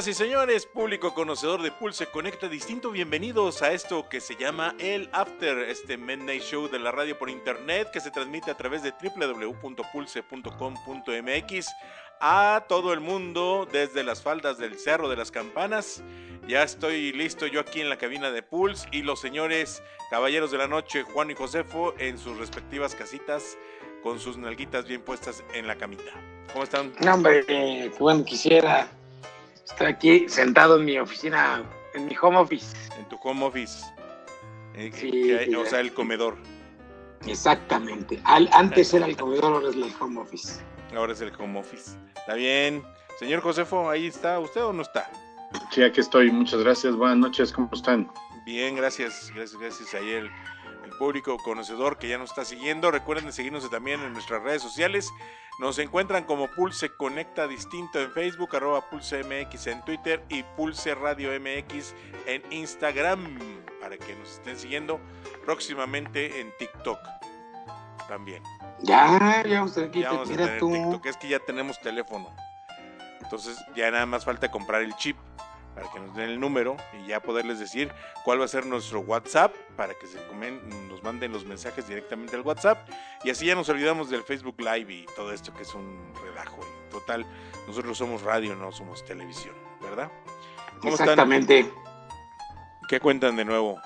Señoras y señores, público conocedor de Pulse Conecta Distinto, bienvenidos a esto que se llama el After, este Midnight Show de la radio por internet que se transmite a través de www.pulse.com.mx a todo el mundo desde las faldas del Cerro de las Campanas. Ya estoy listo yo aquí en la cabina de Pulse y los señores caballeros de la noche, Juan y Josefo, en sus respectivas casitas con sus nalguitas bien puestas en la camita. ¿Cómo están? No, hombre, bueno, quisiera estar aquí sentado en mi oficina, en mi home office. En tu home office. Eh, Sí, hay- o sea, el comedor. Exactamente. Al- antes era el comedor, ahora es el home office. Ahora es el home office. Está bien. Señor Josefo, ¿ahí está usted o no está? Sí, aquí estoy. Muchas gracias. Buenas noches. ¿Cómo están? Bien, gracias. Gracias, gracias. El público conocedor que ya nos está siguiendo. Recuerden de seguirnos también en nuestras redes sociales. Nos encuentran como Pulse Conecta Distinto en Facebook, arroba Pulse MX en Twitter y Pulse Radio MX en Instagram para que nos estén siguiendo próximamente en TikTok también. Ya, ya usted aquí, Ya vamos a tener. TikTok, es que ya tenemos teléfono. Entonces ya nada más falta comprar el chip para que nos den el número y ya poderles decir cuál va a ser nuestro WhatsApp para que se comen, nos manden los mensajes directamente al WhatsApp y así ya nos olvidamos del Facebook Live y todo esto que es un relajo. Y total, nosotros somos radio, no somos televisión, ¿verdad? ¿Cómo están? Exactamente. ¿Qué cuentan de nuevo?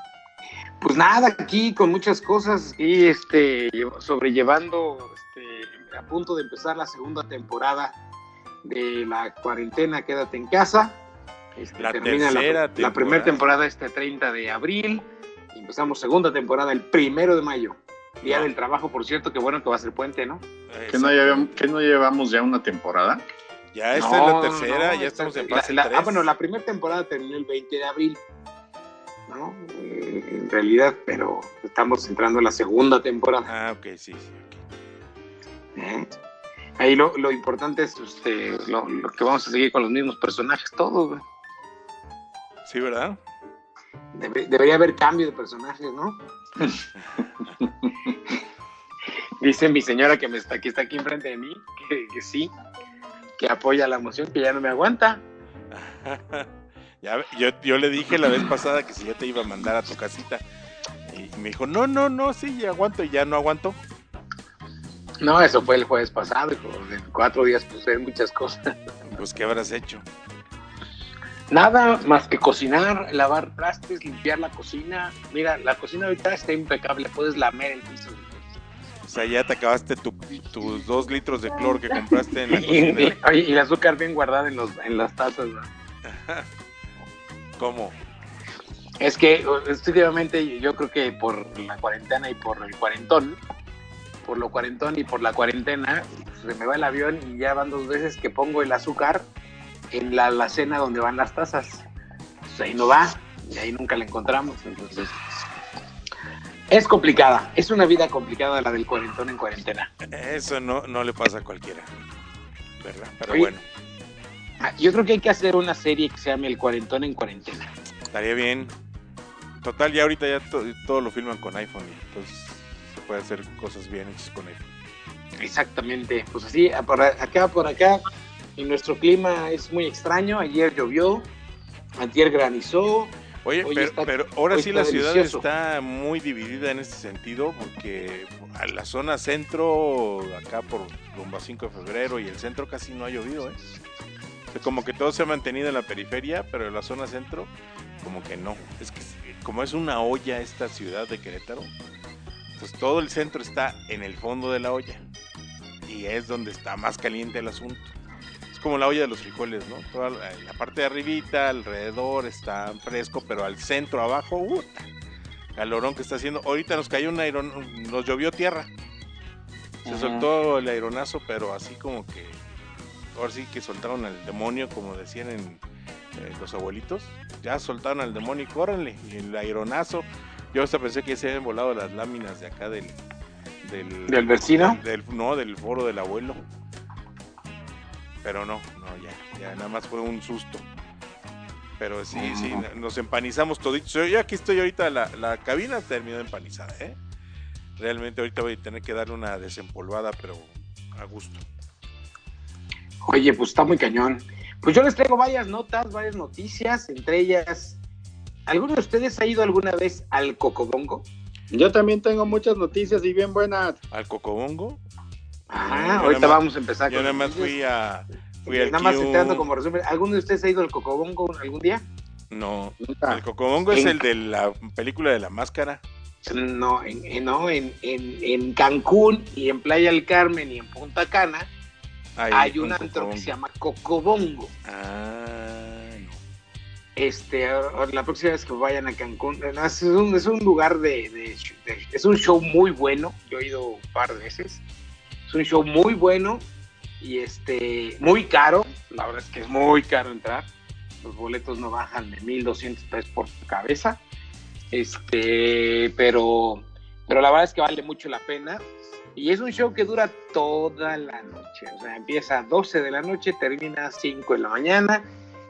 Pues nada, aquí con muchas cosas y este lle- sobrellevando este, a punto de empezar la segunda temporada de la cuarentena Quédate en casa. Este, La termina tercera la, temporada. primera temporada este 30 de abril y empezamos segunda temporada el primero de mayo. Día del trabajo, por cierto, que bueno que va a ser puente, ¿no? ¿Que no, llevam- que no llevamos ya una temporada? Ya esta No, es la tercera, no, ya esta- estamos en la- fase la- 3. Ah, bueno, la primera temporada terminó el 20 de abril, ¿no? Eh, en realidad, pero estamos entrando en la segunda temporada. Ah, ok, sí, sí. ok. ¿eh? Ahí lo, lo importante es este, lo, lo que vamos a seguir con los mismos personajes, todos. güey. Sí, ¿verdad? Debe- debería haber cambio de personajes, ¿no? Dice mi señora que, me está, que está aquí enfrente de mí, que, que sí, que apoya la moción, que ya no me aguanta. Ya, yo, yo le dije la vez pasada que si yo te iba a mandar a tu casita. Y me dijo, no, no, no, sí, aguanto y ya no aguanto. No, eso fue el jueves pasado, hijo. En cuatro días puse muchas cosas. Pues, ¿qué habrás hecho? Nada más que cocinar, lavar trastes, limpiar la cocina. Mira, la cocina ahorita está impecable, puedes lamer el piso. O sea, ya te acabaste tu- tus dos litros de cloro que compraste en la cocina. y- el azúcar bien guardada en, los, en las tazas. ¿no? ¿Cómo? Es que últimamente yo creo que por la cuarentena y por el cuarentón, por lo cuarentón y por la cuarentena, se me va el avión y ya van dos veces que pongo el azúcar en la alacena donde van las tazas. Pues ahí no va y ahí nunca la encontramos. Entonces, es complicada, es una vida complicada la del cuarentón en cuarentena. Eso no, no le pasa a cualquiera. ¿Verdad? Pero Oye. bueno, Ah, Yo creo que hay que hacer una serie que se llame El cuarentón en cuarentena. estaría bien. Total, ya ahorita ya to- todo lo filman con iPhone entonces se puede hacer cosas bien hechas con iPhone. Exactamente, pues así, por acá, por acá, y nuestro clima es muy extraño. Ayer llovió, ayer granizó. Oye, pero, está- pero ahora sí la ciudad delicioso. está muy dividida en este sentido porque a la zona centro, acá por rumbo a 5 de febrero y el centro casi no ha llovido, ¿eh? Como que todo se ha mantenido en la periferia, pero en la zona centro como que no. Es que como es una olla esta ciudad de Querétaro, pues todo el centro está en el fondo de la olla. y es donde está más caliente el asunto. Como la olla de los frijoles, ¿no? Toda la, parte de arribita, alrededor está fresco, pero al centro, abajo, uh, calorón que está haciendo. Ahorita nos cayó un aeron, nos llovió tierra. Se soltó el aeronazo, pero así como que ahora sí que soltaron al demonio, como decían en eh, los abuelitos. Ya soltaron al demonio y córrenle. Y el aeronazo. Yo hasta pensé que se habían volado las láminas de acá del. ¿Del, ¿Del vecino? Del, no, del foro del abuelo. Pero no, no, ya, ya nada más fue un susto. Pero sí, sí, nos empanizamos toditos. Yo aquí estoy ahorita, la, la cabina terminó empanizada, ¿eh? Realmente ahorita voy a tener que darle una desempolvada, pero a gusto. Oye, pues está muy cañón. Pues yo les traigo varias notas, varias noticias, entre ellas, ¿alguno de ustedes ha ido alguna vez al Cocobongo? Yo también tengo muchas noticias y bien buenas. ¿Al Cocobongo? Ah, ahorita vamos a empezar. Yo nada más fui a... Fui nada más entrando como resumen. ¿Alguno de ustedes ha ido al Cocobongo algún día? No. El Cocobongo es el de la película de la máscara. No, en, no en, en, Cancún y en Playa del Carmen y en Punta Cana hay un antro que se llama Cocobongo. Ah, no. Este, la próxima vez que vayan a Cancún, es un, es un lugar de, Es un show muy bueno. Yo he ido un par de veces. Es un show muy bueno y este, muy caro. La verdad es que es muy caro entrar. Los boletos no bajan de 1200 pesos por cabeza. Este, pero, pero la verdad es que vale mucho la pena. Y es un show que dura toda la noche. O sea, empieza a 12 de la noche, termina a 5 de la mañana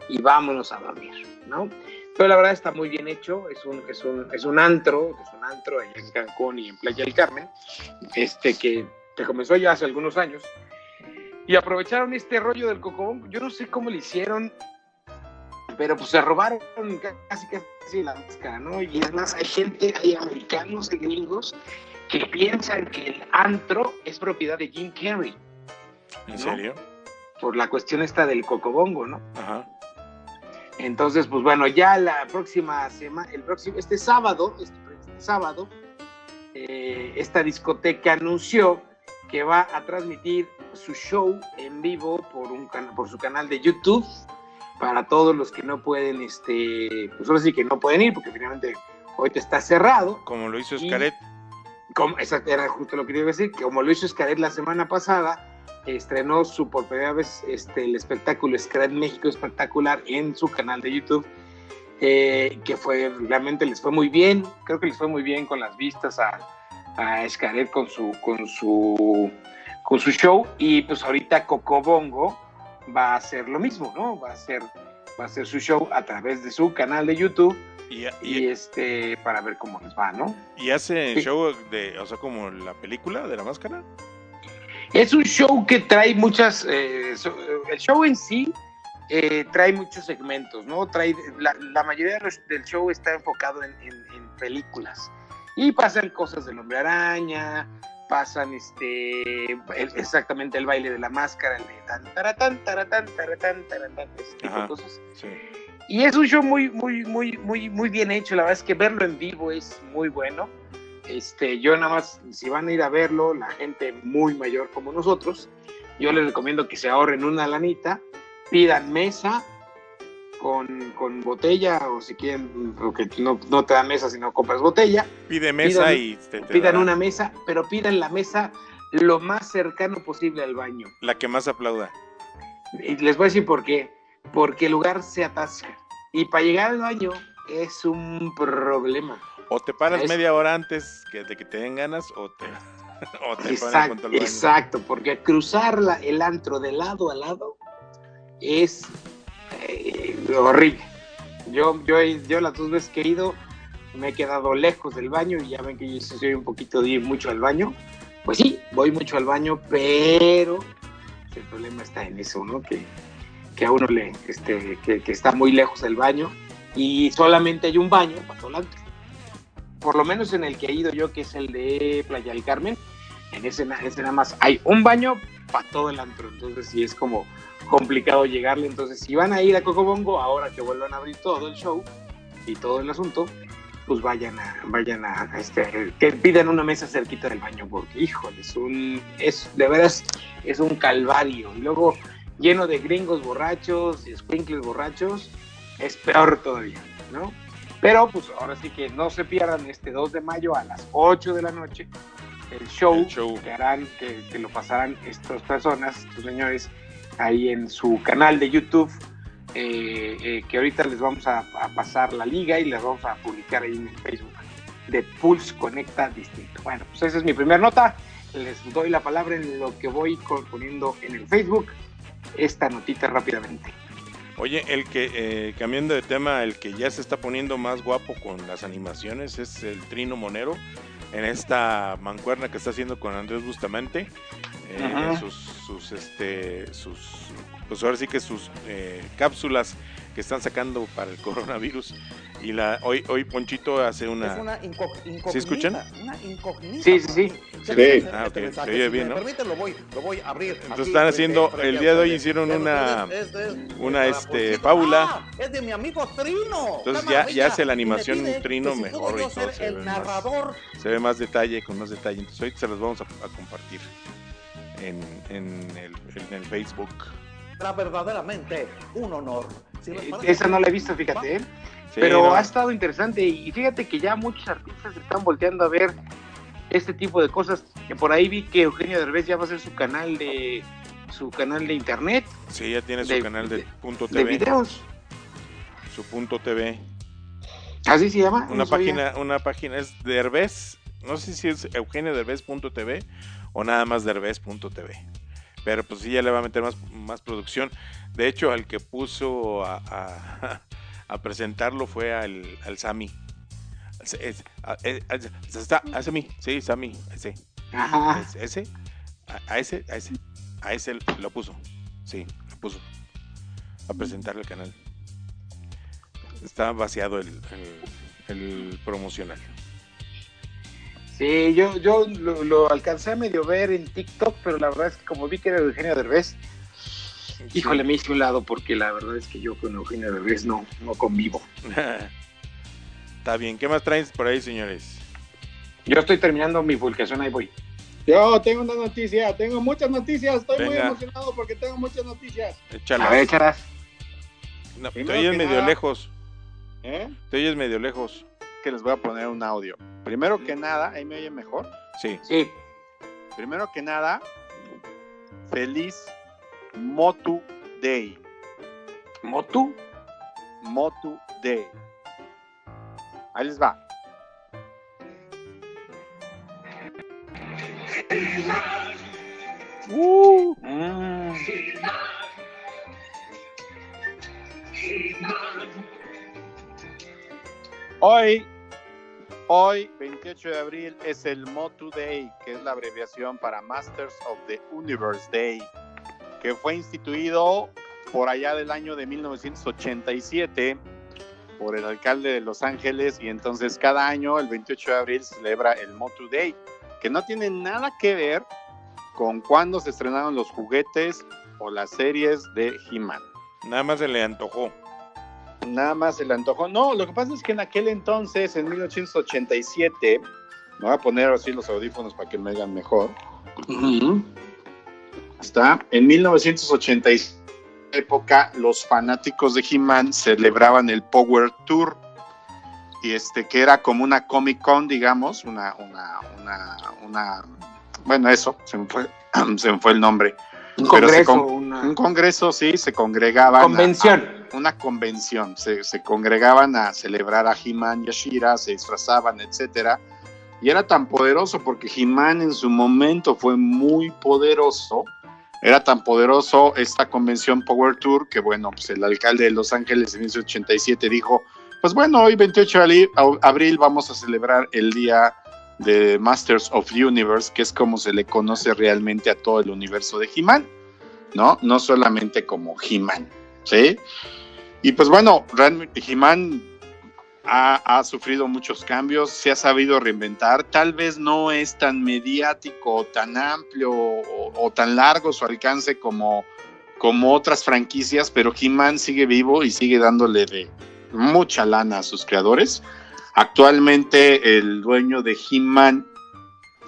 y vámonos a dormir, ¿no? Pero la verdad está muy bien hecho. Es un, es un, es un antro, es un antro en Cancún y en Playa del Carmen, este que, que comenzó ya hace algunos años. Y aprovecharon este rollo del cocobón. Yo no sé cómo le hicieron, pero pues se robaron casi casi la máscara, ¿no? Y además hay gente, hay americanos, hay gringos que piensan que el antro es propiedad de Jim Carrey. ¿En serio? Por la cuestión esta del cocobongo, ¿no? Ajá. Entonces, pues bueno, ya la próxima semana, el próximo, este sábado, este, este sábado, eh, esta discoteca anunció que va a transmitir su show en vivo por un por su canal de YouTube para todos los que no pueden, este, pues ahora sí que no pueden ir porque finalmente hoy te está cerrado. Como lo hizo Scaret. Como, exacto, era justo lo que quería decir, que como lo hizo Scaret la semana pasada, estrenó su por primera vez este, el espectáculo Scaret México Espectacular en su canal de YouTube, eh, que fue, realmente les fue muy bien, creo que les fue muy bien con las vistas a, a Scaret con su, con su, con su show, y pues ahorita Cocobongo va a hacer lo mismo, ¿no? Va a hacer, va a hacer su show a través de su canal de YouTube y, este, para ver cómo les va, ¿no? ¿Y hace show de, o sea, como la película de la máscara? Es un show que trae muchas, eh, el show en sí eh, trae muchos segmentos, ¿no? Trae, la, mayoría del show está enfocado en, películas y pasan cosas del hombre araña, pasan este exactamente el baile de la máscara, el de tan taratán, taratán, taratán, taratán, ese tipo de cosas. Sí. Y es un show muy, muy, muy, muy, muy bien hecho. La verdad es que verlo en vivo es muy bueno. Este, yo nada más, si van a ir a verlo, la gente muy mayor como nosotros, yo les recomiendo que se ahorren una lanita, pidan mesa con, con botella, o si quieren, que no, no, te dan mesa, sino compras botella. Pide mesa y te, pidan una mesa, pero pidan la mesa lo más cercano posible al baño. La que más aplauda. Y les voy a decir por qué porque el lugar se atasca. Y para llegar al baño es un problema. O te paras media hora antes que de que te den ganas o te, o te exacto, baño. Exacto, porque cruzar el antro de lado a lado es horrible. Yo, yo, yo las dos veces que he ido me he quedado lejos del baño y ya ven que yo soy un poquito de ir mucho al baño. Pues sí, voy mucho al baño, pero el problema está en eso, ¿no? Que que a uno le, este, que, está muy lejos del baño y solamente hay un baño para. Por lo menos en el que he ido yo, que es el de Playa del Carmen, en ese, ese nada más hay un baño para todo el antro. Entonces sí es como complicado llegarle. Entonces si van a ir a Cocobongo, ahora que vuelvan a abrir todo el show y todo el asunto, pues vayan a, vayan a, este, que pidan una mesa cerquita del baño, porque híjole, es un, es, de veras, es un calvario. Y luego lleno de gringos borrachos y sprinkles borrachos, es peor todavía, ¿no? Pero pues ahora sí que no se pierdan este 2 de mayo a las 8 de la noche el show, El show. que harán, que, que lo pasarán estas personas, estos señores, ahí en su canal de YouTube, eh, eh, que ahorita les vamos a, a pasar la liga y les vamos a publicar ahí en el Facebook de Pulse Conecta Distinto. Bueno, pues esa es mi primera nota. Les doy la palabra en lo que voy poniendo en el Facebook esta notita rápidamente. Oye, el que, eh, cambiando de tema, el que ya se está poniendo más guapo con las animaciones es el Trino Monero, en esta mancuerna que está haciendo con Andrés Bustamante, eh, sus, sus, este, sus, pues ahora sí que sus eh, cápsulas que están sacando para el coronavirus. Y la, hoy, hoy Ponchito hace Es una... incógnita. ¿Sí escuchan? Una incógnita. Sí, sí, sí. ¿Qué Sí. quiere hacer Ah, ok, se oye bien, ¿no? permiten, lo voy, lo voy a abrir. Entonces aquí están haciendo- el día de hoy hicieron una- este es una, este, fábula. Ah, es de mi amigo Trino. Entonces ya- ya hace la animación Trino mejor y yo todo, ser se ve más. se ve más detalle, con más detalle. Entonces ahorita se los vamos a, a compartir en, en, el, en el Facebook. Era verdaderamente un honor. Si Eh, parece- Esa no la he visto, fíjate, ¿eh? Sí, Pero no, ha estado interesante y fíjate que ya muchos artistas están volteando a ver este tipo de cosas. Que por ahí vi que Eugenio Derbez ya va a hacer su canal de su canal de internet sí, ya tiene su de- canal de, de- punto de TV, videos. su punto TV. Así se llama. Una No sabía. página, una página es Derbez, no sé si es eugenioderbez.tv o nada más derbez.tv. Pero pues sí ya le va a meter más, más producción. De hecho, al que puso a, a- a presentarlo fue al, al Sami. A- Sami, sí, Sami, ese. Ajá. Ese, a, a ese, a ese, a ese lo puso. Sí, lo puso. A presentar el canal. Está vaciado el, el, el promocional. Sí, yo, yo lo, lo alcancé a medio ver en TikTok, pero la verdad es que como vi que era Eugenio Derbez, híjole, me hice un lado porque la verdad es que yo con Eugenio Derbez no, no convivo. Está bien. ¿Qué más traes por ahí, señores? Yo estoy terminando mi publicación, ahí voy. Yo tengo una noticia, tengo muchas noticias, estoy muy emocionado porque tengo muchas noticias. Échalas. A ver, echarás. No, te oyes medio nada- lejos. ¿Eh? Te oyes medio lejos. Que les voy a poner un audio. Primero que nada, ahí me oye mejor. Sí. Sí. Primero que nada, feliz Motu Day. ¿Motu? Motu Day. Ahí les va. Uh, Mm. Hoy, hoy, 28 de abril, es el Motu Day, que es la abreviación para Masters of the Universe Day, que fue instituido por allá del año de 1987 por el alcalde de Los Ángeles y entonces cada año, el 28 de abril, se celebra el Motu Day, que no tiene nada que ver con cuando se estrenaron los juguetes o las series de He-Man. Nada más se le antojó. Nada más se le antojó. No, lo que pasa es que en aquel entonces, en 1987, me voy a poner así los audífonos para que me oigan mejor. Está. En 1987 época, los fanáticos de He-Man celebraban el Power Tour. Y este, que era como una Comic Con, digamos, una, una, una, una, bueno, eso, se me fue, se me fue el nombre. Un Pero congreso, con- una Un congreso, sí, se congregaban. a- convención. Una convención, se, congregaban a celebrar a He-Man y a se disfrazaban, etcétera, y era tan poderoso porque He-Man en su momento fue muy poderoso, era tan poderoso esta convención Power Tour que bueno, pues el alcalde de Los Ángeles en 1987 dijo, pues bueno, hoy 28 de abril vamos a celebrar el día de Masters of Universe, que es como se le conoce realmente a todo el universo de He-Man, ¿no? No solamente como He-Man, ¿sí? Y pues bueno, He-Man ha, sufrido muchos cambios, se ha sabido reinventar, tal vez no es tan mediático, tan amplio o, o tan largo su alcance como, como otras franquicias, pero He-Man sigue vivo y sigue dándole de mucha lana a sus creadores. Actualmente el dueño de He-Man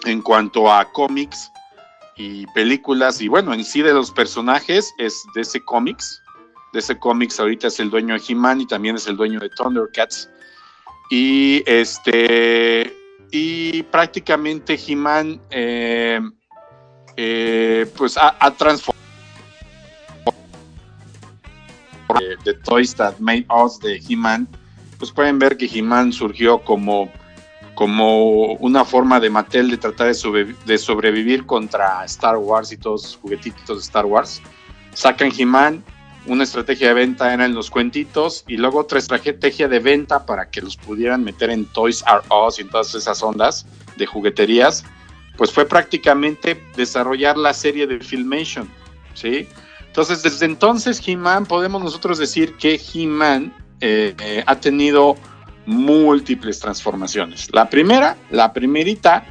en cuanto a cómics y películas y bueno, en sí de los personajes es DC Comics. DC Comics ahorita es el dueño de He-Man y también es el dueño de Thundercats. Y este y prácticamente He-Man eh, eh, pues ha, ha transformado de Toys That Made Us de He-Man, pues pueden ver que He-Man surgió como, como una forma de Mattel de tratar de, de sobrevivir contra Star Wars y todos los juguetitos de Star Wars. Sacan He-Man, una estrategia de venta eran los cuentitos y luego otra estrategia de venta para que los pudieran meter en Toys R Us y todas esas ondas de jugueterías, pues fue prácticamente desarrollar la serie de Filmation, ¿sí? Entonces, desde entonces, He-Man, podemos nosotros decir que He-Man eh, eh, ha tenido múltiples transformaciones. La primera, la primerita,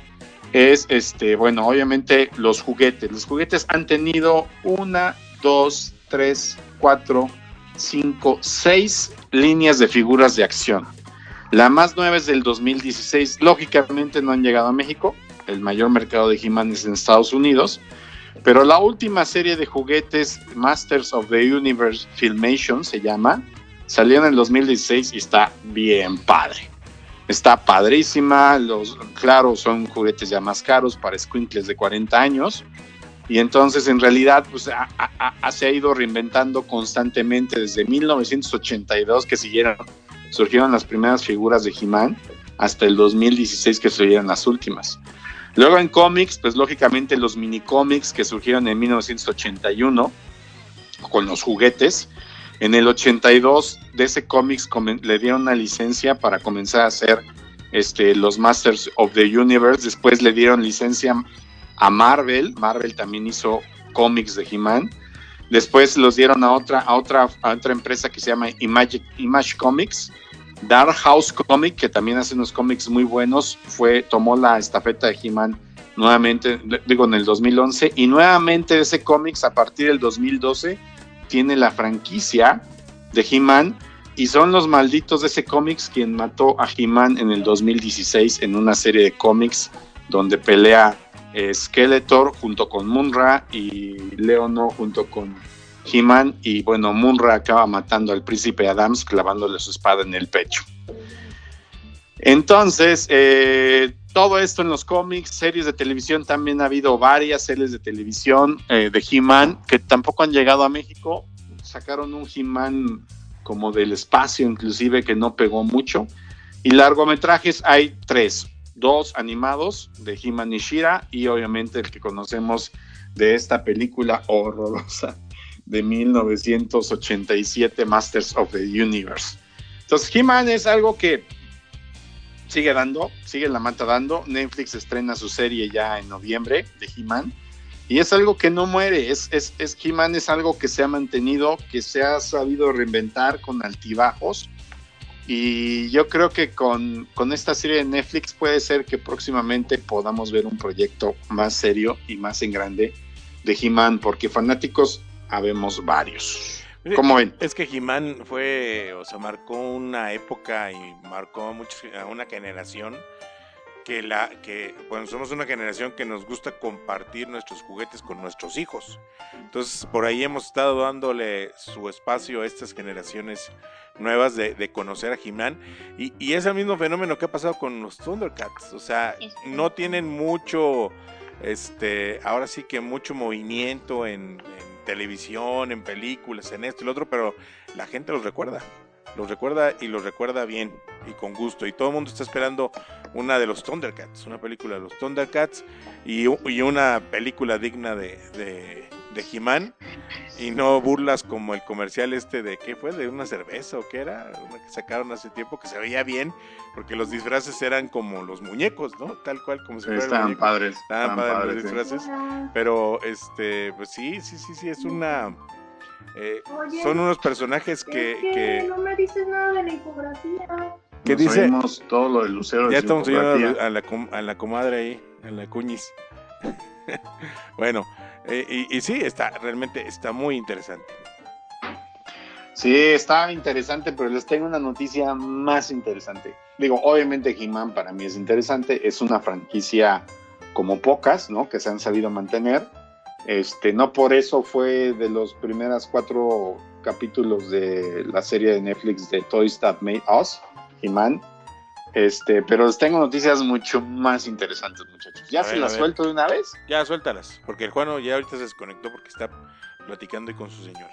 es, este, bueno, obviamente los juguetes. Los juguetes han tenido una, dos, tres, cuatro, cinco, seis líneas de figuras de acción. La más nueva es del 2016. Lógicamente no han llegado a México. El mayor mercado de He-Man es en Estados Unidos. Pero la última serie de juguetes, Masters of the Universe Filmation, se llama, salió en el 2016 y está bien padre. Está padrísima, los, claro, son juguetes ya más caros para squinkles de 40 años. Y entonces, en realidad, pues, se ha ido reinventando constantemente desde 1982 que siguieron, surgieron las primeras figuras de He-Man hasta el 2016 que surgieron las últimas. Luego en cómics, pues lógicamente los mini cómics que surgieron en 1981 con los juguetes. En el 82 DC Comics comen- le dieron una licencia para comenzar a hacer este, los Masters of the Universe. Después le dieron licencia a Marvel. Marvel también hizo cómics de He-Man. Después los dieron a otra, a otra, a otra empresa que se llama Image, Image Comics. Dark House Comic, que también hace unos cómics muy buenos, fue, tomó la estafeta de He-Man nuevamente, digo, en el 2011, y nuevamente ese cómics a partir del 2012 tiene la franquicia de He-Man, y son los malditos de ese cómics quien mató a He-Man en el 2016 en una serie de cómics donde pelea Skeletor junto con Munra y Leono junto con He-Man y bueno, Munra acaba matando al príncipe Adams clavándole su espada en el pecho. Entonces, eh, todo esto en los cómics, series de televisión, también ha habido varias series de televisión eh, de He-Man que tampoco han llegado a México. Sacaron un He-Man como del espacio, inclusive, que no pegó mucho. Y largometrajes hay tres, dos animados de He-Man y Shira y obviamente el que conocemos de esta película horrorosa de 1987, Masters of the Universe. Entonces, He-Man es algo que sigue dando, sigue la mata dando. Netflix estrena su serie ya en noviembre de He-Man. Y es algo que no muere, es, es, es He-Man es algo que se ha mantenido, que se ha sabido reinventar con altibajos. Y yo creo que con, con esta serie de Netflix puede ser que próximamente podamos ver un proyecto más serio y más en grande de He-Man, porque fanáticos habemos varios. ¿Cómo ven? Es que He-Man fue, o sea, marcó una época y marcó a, muchos, a una generación que la que bueno somos una generación que nos gusta compartir nuestros juguetes con nuestros hijos. Entonces por ahí hemos estado dándole su espacio a estas generaciones nuevas de, de conocer a He-Man y, y es el mismo fenómeno que ha pasado con los Thundercats. O sea no tienen mucho este ahora sí que mucho movimiento en, en televisión en películas en esto y lo otro pero la gente los recuerda. Los recuerda y los recuerda bien y con gusto. Y todo el mundo está esperando una de los Thundercats, una película de los Thundercats y, y una película digna de, de, de He-Man y no burlas como el comercial este de qué fue, de una cerveza o qué era, una que sacaron hace tiempo que se veía bien porque los disfraces eran como los muñecos, ¿no? Tal cual como si fueran Estaban padres. Estaban estaban padres los padres, sí. disfraces, pero este, pues sí, sí, sí, sí, es una... eh, Oye, son unos personajes que, es que, que, no me dices nada de la infografía. ¿Qué Nos dice? todo lo del lucero. de Ya estamos infografía. a la, a la comadre ahí, a la cuñis. bueno, eh, y, y sí, está, realmente está muy interesante. Sí, está interesante, pero les tengo una noticia más interesante. Digo, obviamente He-Man para mí es interesante, es una franquicia como pocas, ¿no? Que se han sabido mantener. Este, no por eso fue de los primeras cuatro capítulos de la serie de Netflix de Toys That Made Us, He-Man. Este, pero tengo noticias mucho más interesantes, muchachos. ¿Ya A se ver, las suelto de una vez? Ya, suéltalas, porque el Juano ya ahorita se desconectó porque está platicando y con su señora.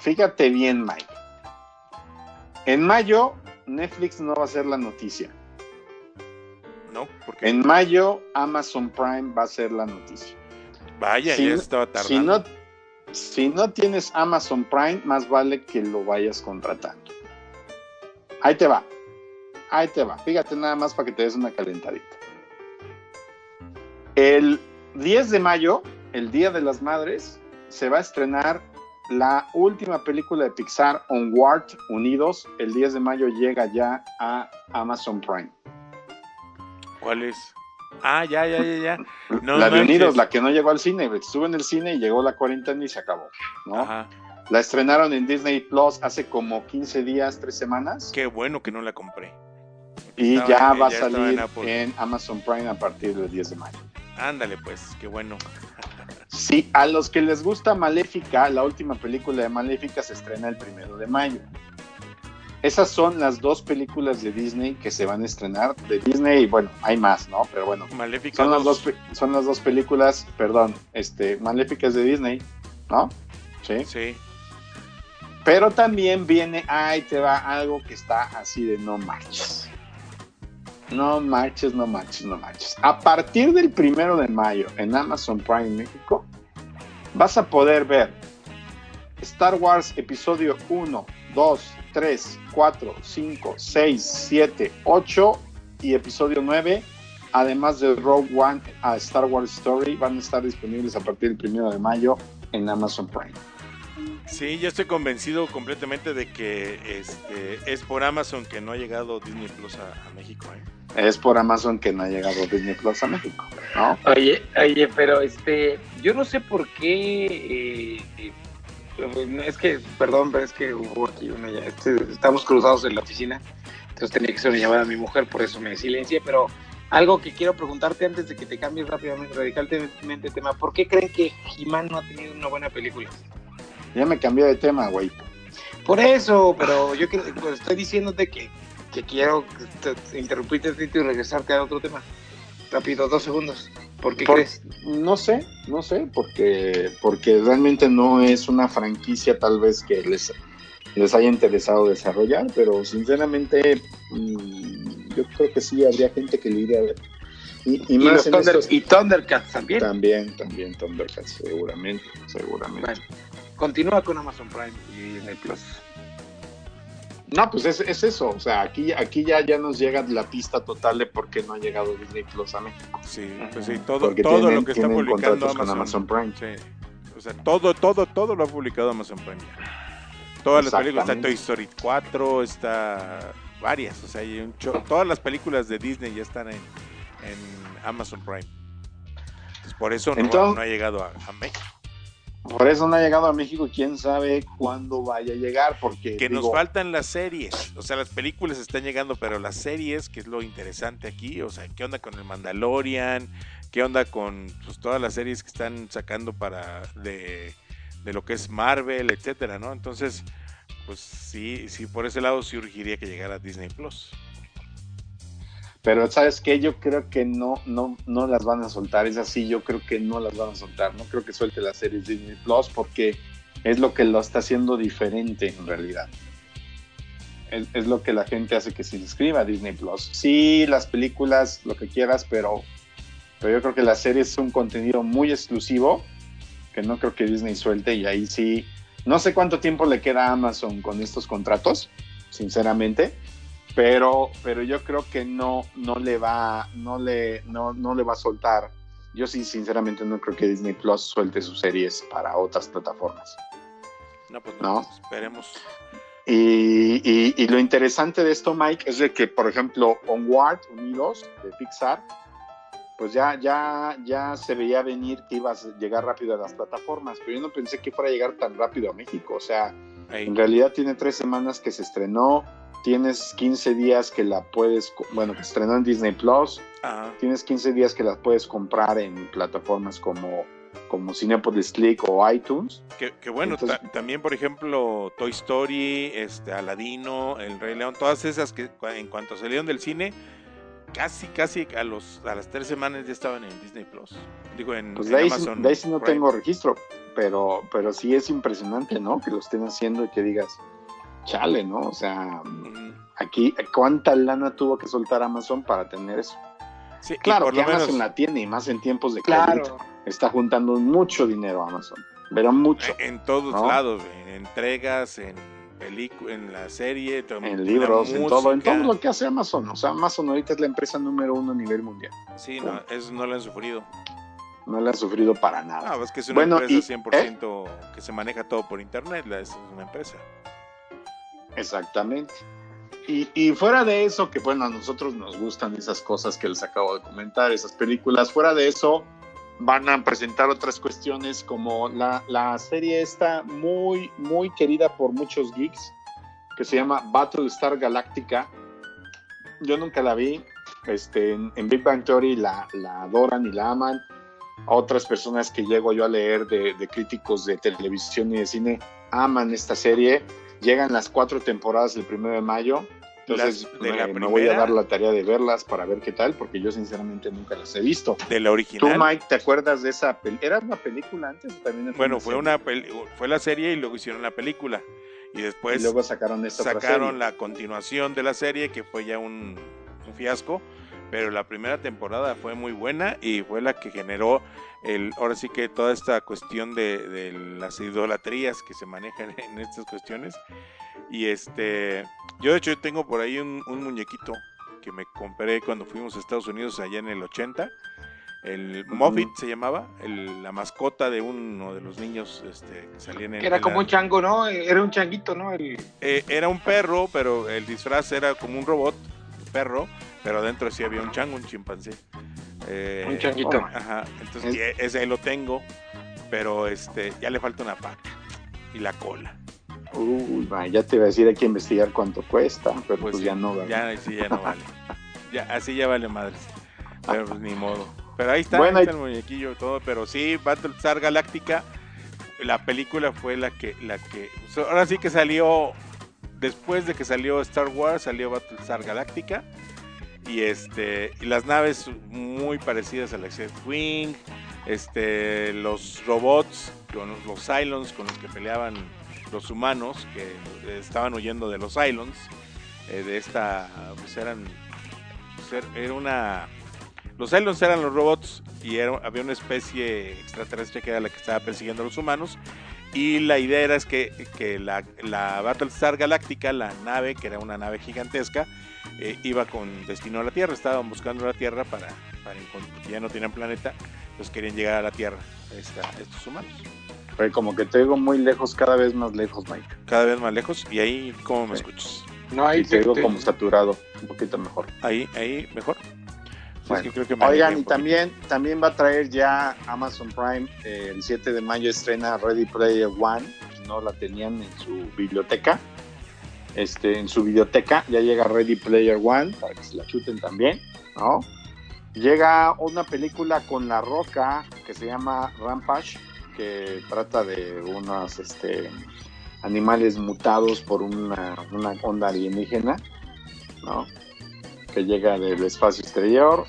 Fíjate bien, Mike. En mayo, Netflix no va a ser la noticia. ¿No? Porque En mayo, Amazon Prime va a ser la noticia. vaya, si ya no- estaba Si tardando. no, si no tienes Amazon Prime, más vale que lo vayas contratando. Ahí te va. Ahí te va. Fíjate nada más para que te des una calentadita. El 10 de mayo, el Día de las Madres, se va a estrenar la última película de Pixar, Onward Unidos. El 10 de mayo llega ya a Amazon Prime. ¿Cuál es? Ah, ya, ya, ya, ya. No la de. Unidos, la que no llegó al cine. Estuvo en el cine y llegó la cuarentena y se acabó. ¿no? Ajá. La estrenaron en Disney Plus hace como 15 días, 3 semanas. Qué bueno que no la compré. Y estaba- ya va a salir en Amazon Prime a partir del 10 de mayo. Ándale, pues, qué bueno. Sí, a los que les gusta Maléfica, la última película de Maléfica se estrena el primero de mayo. Esas son las dos películas de Disney que se van a estrenar. De Disney, bueno, hay más, ¿no? Pero bueno, Maléfica son las 2. dos, son las dos películas, perdón, este, Maléfica es de Disney, ¿no? Sí. Sí. Pero también viene, ahí te va algo que está así de no marches. No marches, no marches, no marches. A partir del primero de mayo en Amazon Prime México, vas a poder ver Star Wars Episodio 1, 2, 3, 4, 5, 6, 7, 8 y Episodio 9, además de Rogue One a Star Wars Story, van a estar disponibles a partir del primero de mayo en Amazon Prime. Sí, yo estoy convencido completamente de que este es por Amazon que no ha llegado Disney Plus a, a México. ¿eh? Es por Amazon que no ha llegado Disney Plus a México, ¿no? Oye, oye, pero este, yo no sé por qué. eh, eh, es que, perdón, pero es que hubo aquí una. ya- este, estamos cruzados en la oficina, entonces tenía que hacer una llamada a mi mujer, por eso me silencié. Pero algo que quiero preguntarte antes de que te cambies rápidamente, radicalmente tema: ¿por qué creen que He-Man no ha tenido una buena película? Ya me cambié de tema, güey. Por eso, pero yo creo- pues, estoy diciéndote que, que quiero te- te- interrumpirte tantito y regresarte a otro tema. Rápido, dos segundos. ¿Por qué Por- crees? No sé, no sé, porque, porque realmente no es una franquicia tal vez que les, les haya interesado desarrollar, pero sinceramente mm, yo creo que sí habría gente que lo iría a ver. Y, y Y, más en Thunder- estos- y Thundercats también. También, también Thundercats, seguramente, seguramente. Bueno, continúa con Amazon Prime y Disney Plus. No, pues es, es eso, o sea, aquí, aquí ya, ya nos llega la pista total de por qué no ha llegado Disney Plus a México. Sí, pues sí, todo, Porque todo tienen- lo que está publicando Amazon. con Amazon Prime. Sí. O sea, todo, todo, todo lo ha publicado Amazon Prime. ya. Todas las películas, está Toy. Story 4, está varias, o sea, hay un todas las películas de Disney ya están en, en Amazon Prime. Entonces, por eso no, Entonces- no ha llegado a, a México. Por eso no ha llegado a México, quién sabe cuándo vaya a llegar, porque Que nos faltan las series, o sea, las películas están llegando, pero las series, que es lo interesante aquí, o sea, ¿qué onda con el Mandalorian? ¿Qué onda con pues, todas las series que están sacando para de, de lo que es Marvel, etcétera, ¿no? Entonces, pues sí, sí, por ese lado sí urgiría que llegara Disney Plus. Pero sabes qué, yo creo que no, no, no las van a soltar, es así, yo creo que no las van a soltar, no creo que suelte las series Disney Plus porque es lo que lo está haciendo diferente en realidad. Es, es lo que la gente hace que se inscriba a Disney Plus. Sí, las películas, lo que quieras, pero, pero yo creo que la serie es un contenido muy exclusivo que no creo que Disney suelte y ahí sí, no sé cuánto tiempo le queda a Amazon con estos contratos, sinceramente, pero, pero yo creo que no, no le va, no le, no, no le va a soltar. Yo sí, sinceramente, no creo que Disney Plus suelte sus series para otras plataformas. No, pues No. no, esperemos. Y, y- y lo interesante de esto, Mike, es de que, por ejemplo, Onward Unidos de Pixar pues ya, ya, ya se veía venir que ibas a llegar rápido a las plataformas, pero yo no pensé que fuera a llegar tan rápido a México. O sea, Ahí. en realidad tiene tres semanas que se estrenó, tienes 15 días que la puedes, bueno, que estrenó en Disney Plus, Ajá. tienes 15 días que la puedes comprar en plataformas como, como Cinepolis Click o iTunes. Que, que bueno, Entonces- ta- también por ejemplo Toy Story, este Aladino, El Rey León, todas esas que en cuanto salieron del cine, casi casi a los a las tres semanas ya estaban en Disney Plus. Digo en, Pues en de ahí, Amazon. de ahí sí no Prime. tengo registro, pero, pero sí es impresionante, ¿no? Que lo estén haciendo y que digas, chale, ¿no? O sea, aquí, ¿cuánta lana tuvo que soltar Amazon para tener eso? Sí, Claro, que menos Amazon la tiene y más en tiempos de. Claro. Está juntando mucho dinero Amazon, pero mucho. en todos ¿no? lados, en entregas, en en la serie, En la libros, en todo, en todo lo que hace Amazon. O sea, Amazon ahorita es la empresa número uno a nivel mundial. Sí, no, eso no lo han sufrido. No le ha sufrido para nada. Ah, es que es una Bueno, empresa y- 100% que se maneja todo por internet, la- es una empresa. Exactamente. Y, y fuera de eso, que bueno, a nosotros nos gustan esas cosas que les acabo de comentar, esas películas, fuera de eso, van a presentar otras cuestiones como la, la serie esta muy, muy querida por muchos geeks, que se llama Battlestar Galactica. Yo nunca la vi, este, en, en Big Bang Theory la, la adoran y la aman. Otras personas que llego yo a leer de, de críticos de televisión y de cine aman esta serie llegan las cuatro temporadas el primero de mayo. Entonces de me, la me voy a dar la tarea de verlas para ver qué tal, porque yo sinceramente nunca las he visto. De la ¿Tú, original. Mike, te acuerdas de esa película? ¿Era una película antes o también Bueno, fue serie? una fue la serie y luego hicieron la película. Y después y luego sacaron esta sacaron la continuación de la serie que fue ya un, un fiasco, pero la primera temporada fue muy buena y fue la que generó el ahora sí que toda esta cuestión de, de las idolatrías que se manejan en estas cuestiones. Y este, yo de hecho tengo por ahí un, un muñequito que me compré cuando fuimos a Estados Unidos allá en el 80. El. Muffet se llamaba, el- la mascota de uno de los niños este, que salían en era como la- un chango, ¿no? Era un changuito, ¿no? El... eh, era un perro, pero el disfraz era como un robot, perro, pero adentro sí había un chango, un chimpancé. Eh, Un changuito. Ajá, entonces Es- e- ese ahí lo tengo, pero este ya le falta una pata y la cola. Uy, ma, ya te iba a decir, hay que investigar cuánto cuesta, pero pues, Pues sí, ya no. ¿verdad? Ya sí ya no vale. Ya así ya vale madres. Pero pues ni modo. Pero ahí está, Bueno, ahí y- está el muñequillo y todo, pero sí Battlestar Galáctica la película fue la que la que ahora sí que salió después de que salió Star Wars, salió Battlestar Galáctica y este y las naves muy parecidas a la X-Wing, este los robots con los, Cylons con los que peleaban los humanos que estaban huyendo de los Cylons eh, de esta pues eran pues, er- era una los Cylons eran los robots y era- había una especie extraterrestre que era la que estaba persiguiendo a los humanos y la idea era es que, que la, la Battlestar Galáctica, la nave, que era una nave gigantesca, eh, iba con destino a la Tierra, estaban buscando la Tierra para, para porque ya no tenían planeta, pues querían llegar a la Tierra esta- estos humanos. Pero como que te digo muy lejos, cada vez más lejos, Mike. Cada vez más lejos y ahí, ¿cómo me Sí. escuchas? No, ahí Y te digo te- como saturado, un poquito mejor. Ahí, ahí, mejor. Sí, es Bueno, que creo que me alejé Oigan, y también, también va a traer ya Amazon Prime eh, el 7 de mayo estrena Ready Player One, no la tenían en su biblioteca. Este, en su biblioteca ya llega Ready Player One para que se la chuten también, ¿no? Llega una película con La Roca que se llama Rampage, que trata de unos este, animales mutados por una, una onda alienígena, ¿no? Que llega del espacio exterior.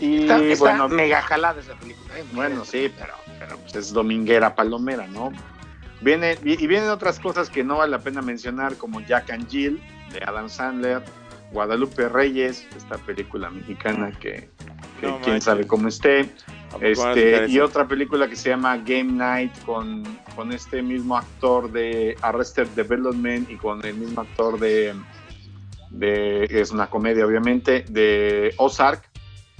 Y Está, está bueno, mega jalada esa película. ¿eh? bueno, sí, pero, pero pues es dominguera palomera, ¿no? Viene, y vienen otras cosas que no vale la pena mencionar, como Jack and Jill, de Adam Sandler, Guadalupe Reyes, esta película mexicana que, que No quién sabe cómo esté. ¿A poco van a sacar Este, y otra película que se llama Game Night con, con este mismo actor de Arrested Development y con el mismo actor de, de es una comedia obviamente, de Ozark.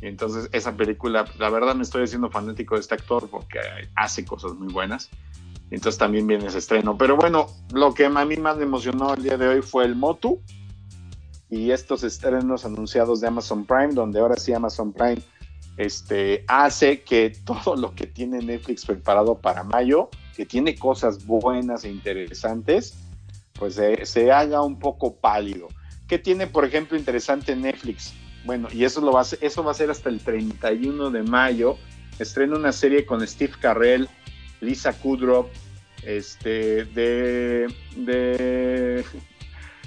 Y entonces esa película, la verdad me estoy haciendo fanático de este actor porque hace cosas muy buenas. Entonces también viene ese estreno. Pero bueno, lo que a mí más me emocionó el día de hoy fue el Motu. y estos estrenos anunciados de Amazon Prime, donde ahora sí Amazon Prime este, hace que todo lo que tiene Netflix preparado para mayo, que tiene cosas buenas e interesantes, pues se, se haga un poco pálido. ¿Qué tiene, por ejemplo, interesante Netflix? Bueno, y eso, lo va a eso va a ser hasta el 31 de mayo. Estrena una serie con Steve Carrell, Lisa Kudrow, este, de, de,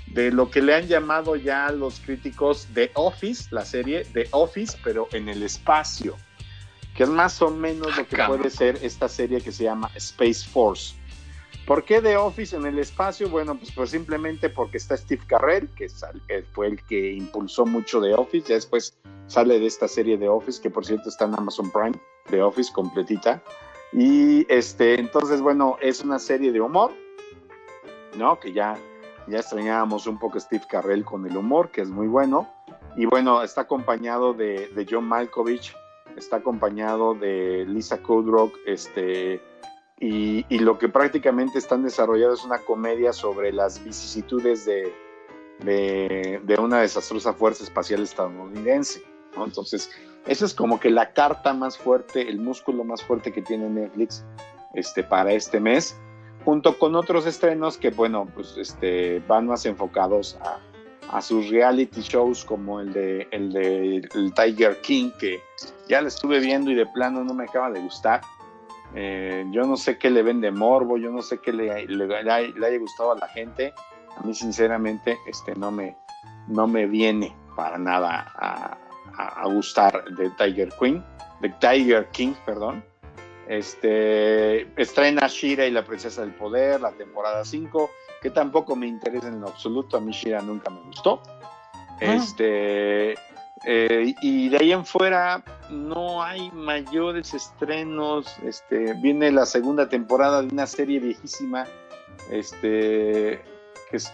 de lo que le han llamado ya los críticos The Office, la serie The Office, pero en el espacio, que es más o menos lo que puede ser esta serie que se llama Space Force. ¿Por qué The Office en el espacio? Bueno, pues, pues simplemente porque está Steve Carrell, que, fue el que impulsó mucho The Office, ya después sale de esta serie The Office, que por cierto está en Amazon Prime, The Office completita. Y este, entonces, bueno, es una serie de humor, ¿no? Que ya, ya extrañábamos un poco Steve Carrell con el humor, que es muy bueno. Y bueno, está acompañado de, de John Malkovich, está acompañado de Lisa Kudrow, este, y, y, lo que prácticamente están desarrollando es una comedia sobre las vicisitudes de, de, de una desastrosa fuerza espacial estadounidense. ¿no? Entonces, esa es como que la carta más fuerte, el músculo más fuerte que tiene Netflix este, para este mes, junto con otros estrenos que, bueno, pues este, van más enfocados a, a sus reality shows como el de, el de Tiger King, que ya lo estuve viendo y de plano no me acaba de gustar. Eh, yo no sé qué le vende morbo, yo no sé qué le, le, le, haya gustado a la gente. A mí, sinceramente, este, no, me, no me viene para nada a, a, a gustar de Tiger Queen, de Tiger King, perdón. Este, estrena Shira y la Princesa del Poder, la temporada 5, que tampoco me interesa en lo absoluto. A mí Shira nunca me gustó. Ah. Este, eh, y de ahí en fuera no hay mayores estrenos. Este, viene la segunda temporada de una serie viejísima. Este,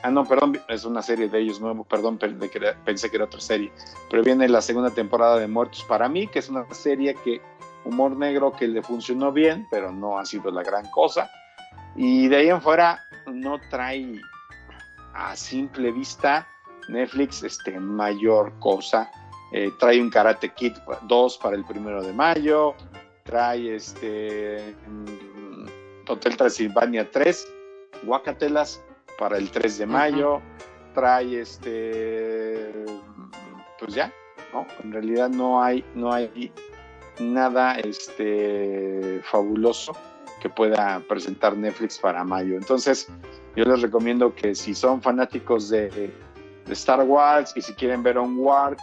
ah, no, perdón, es una serie de ellos nuevo, perdón, pensé que era otra serie. Pero viene la segunda temporada de Muertos para mí, que es una serie que humor negro que le funcionó bien, pero no ha sido la gran cosa. Y de ahí en fuera no trae a simple vista Netflix este, mayor cosa. Eh, trae un Karate Kid 2 para el primero de mayo, trae este Hotel Transilvania 3, Guacatelas para el 3 de mayo, uh -huh. trae este pues ya, ¿no? En realidad no hay, no hay nada este fabuloso que pueda presentar Netflix para mayo. Entonces, yo les recomiendo que si son fanáticos de, de Star Wars y si quieren ver Onward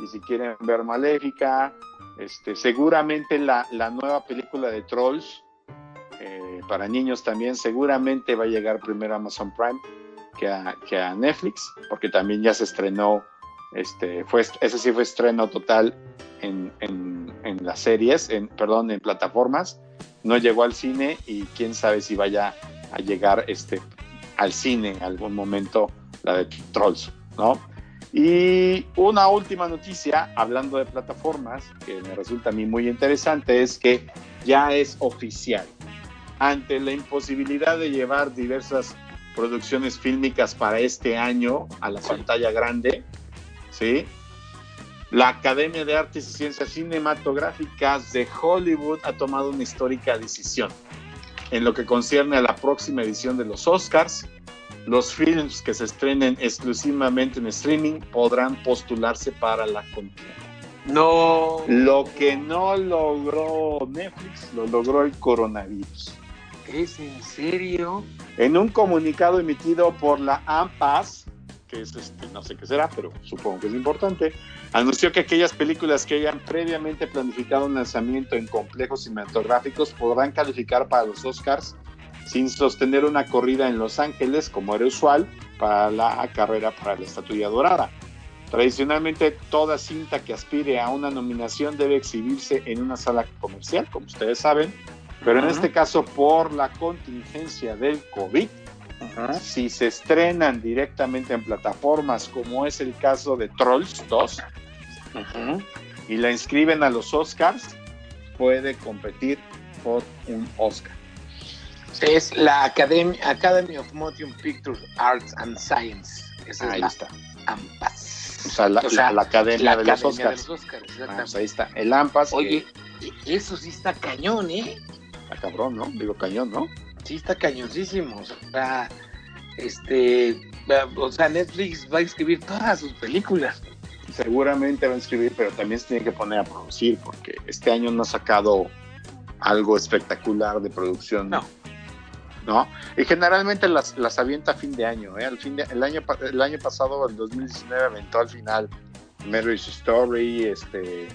y si quieren ver Maléfica, este, seguramente la, la nueva película de Trolls para niños también seguramente va a llegar primero a Amazon Prime que a, Netflix, porque también ya se estrenó, este, fue, ese sí fue estreno total en, en, en las series, en, perdón, en plataformas, no llegó al cine y quién sabe si vaya a llegar este, al cine en algún momento la de Trolls, ¿no? Y una última noticia, hablando de plataformas, que me resulta a mí muy interesante, es que ya es oficial. Ante la imposibilidad de llevar diversas producciones fílmicas para este año a la pantalla grande, ¿sí? La Academia de Artes y Ciencias Cinematográficas de Hollywood ha tomado una histórica decisión en lo que concierne a la próxima edición de los Oscars. Los films que se estrenen exclusivamente en streaming podrán postularse para la contienda. No. Lo que no logró Netflix, lo logró el coronavirus. ¿Es en serio? En un comunicado emitido por la AMPAS, que es este, no sé qué será, pero supongo que es importante, anunció que aquellas películas que hayan previamente planificado un lanzamiento en complejos cinematográficos podrán calificar para los Oscars sin sostener una corrida en Los Ángeles, como era usual para la carrera para la estatuilla dorada. Tradicionalmente, toda cinta que aspire a una nominación debe exhibirse en una sala comercial, como ustedes saben, pero uh -huh. en este caso, por la contingencia del COVID, uh -huh. si se estrenan directamente en plataformas, como es el caso de Trolls 2, uh -huh. y la inscriben a los Oscars, puede competir por un Oscar. Es la Academy, Academy of Motion Picture Arts and Science. Esa es Ahí la está. AMPAS. O sea, la, O sea, la- la academia La de los Oscars. de los Óscares, Ah, pues ahí está. El AMPAS. Oye, e- eso sí está cañón, ¿eh? Cabrón, ¿no? Digo cañón, ¿no? Sí está cañoncísimo. O sea, este, o sea, Netflix va a escribir todas sus películas. Seguramente va a escribir, pero también se tiene que poner a producir, porque este año no ha sacado algo espectacular de producción. No. ¿No? Y generalmente las, las avienta a fin de año, ¿eh? Al fin de, el, año, el año pasado, el 2019, aventó al final Marriage Story, este,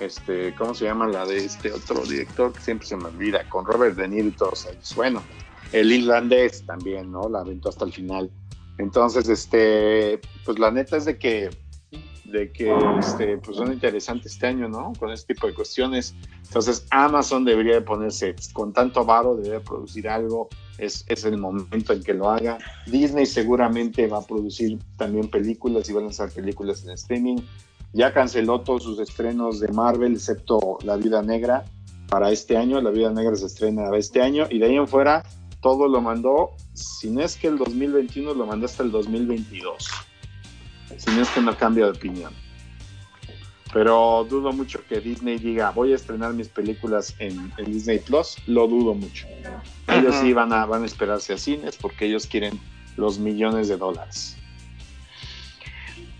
este, ¿cómo se llama la de este otro director que siempre se me olvida? Con Robert De Niro y todos ellos. Bueno, el irlandés también, ¿no? La aventó hasta el final. Entonces, este, pues la neta es de que de que este, pues son interesantes este año, ¿no? Con este tipo de cuestiones. Entonces, Amazon debería de ponerse con tanto varo, debería producir algo. Es, es el momento en que lo haga. Disney seguramente va a producir también películas y va a lanzar películas en streaming. Ya canceló todos sus estrenos de Marvel, excepto La Vida Negra, para este año. La Vida Negra se estrena este año y de ahí en fuera todo lo mandó, si no es que el 2021 lo mandó hasta el 2022 si no es que no cambia de opinión. Pero dudo mucho que Disney diga, voy a estrenar mis películas en, en Disney Plus, lo dudo mucho. Ellos sí van a, van a esperarse a cines porque ellos quieren los millones de dólares.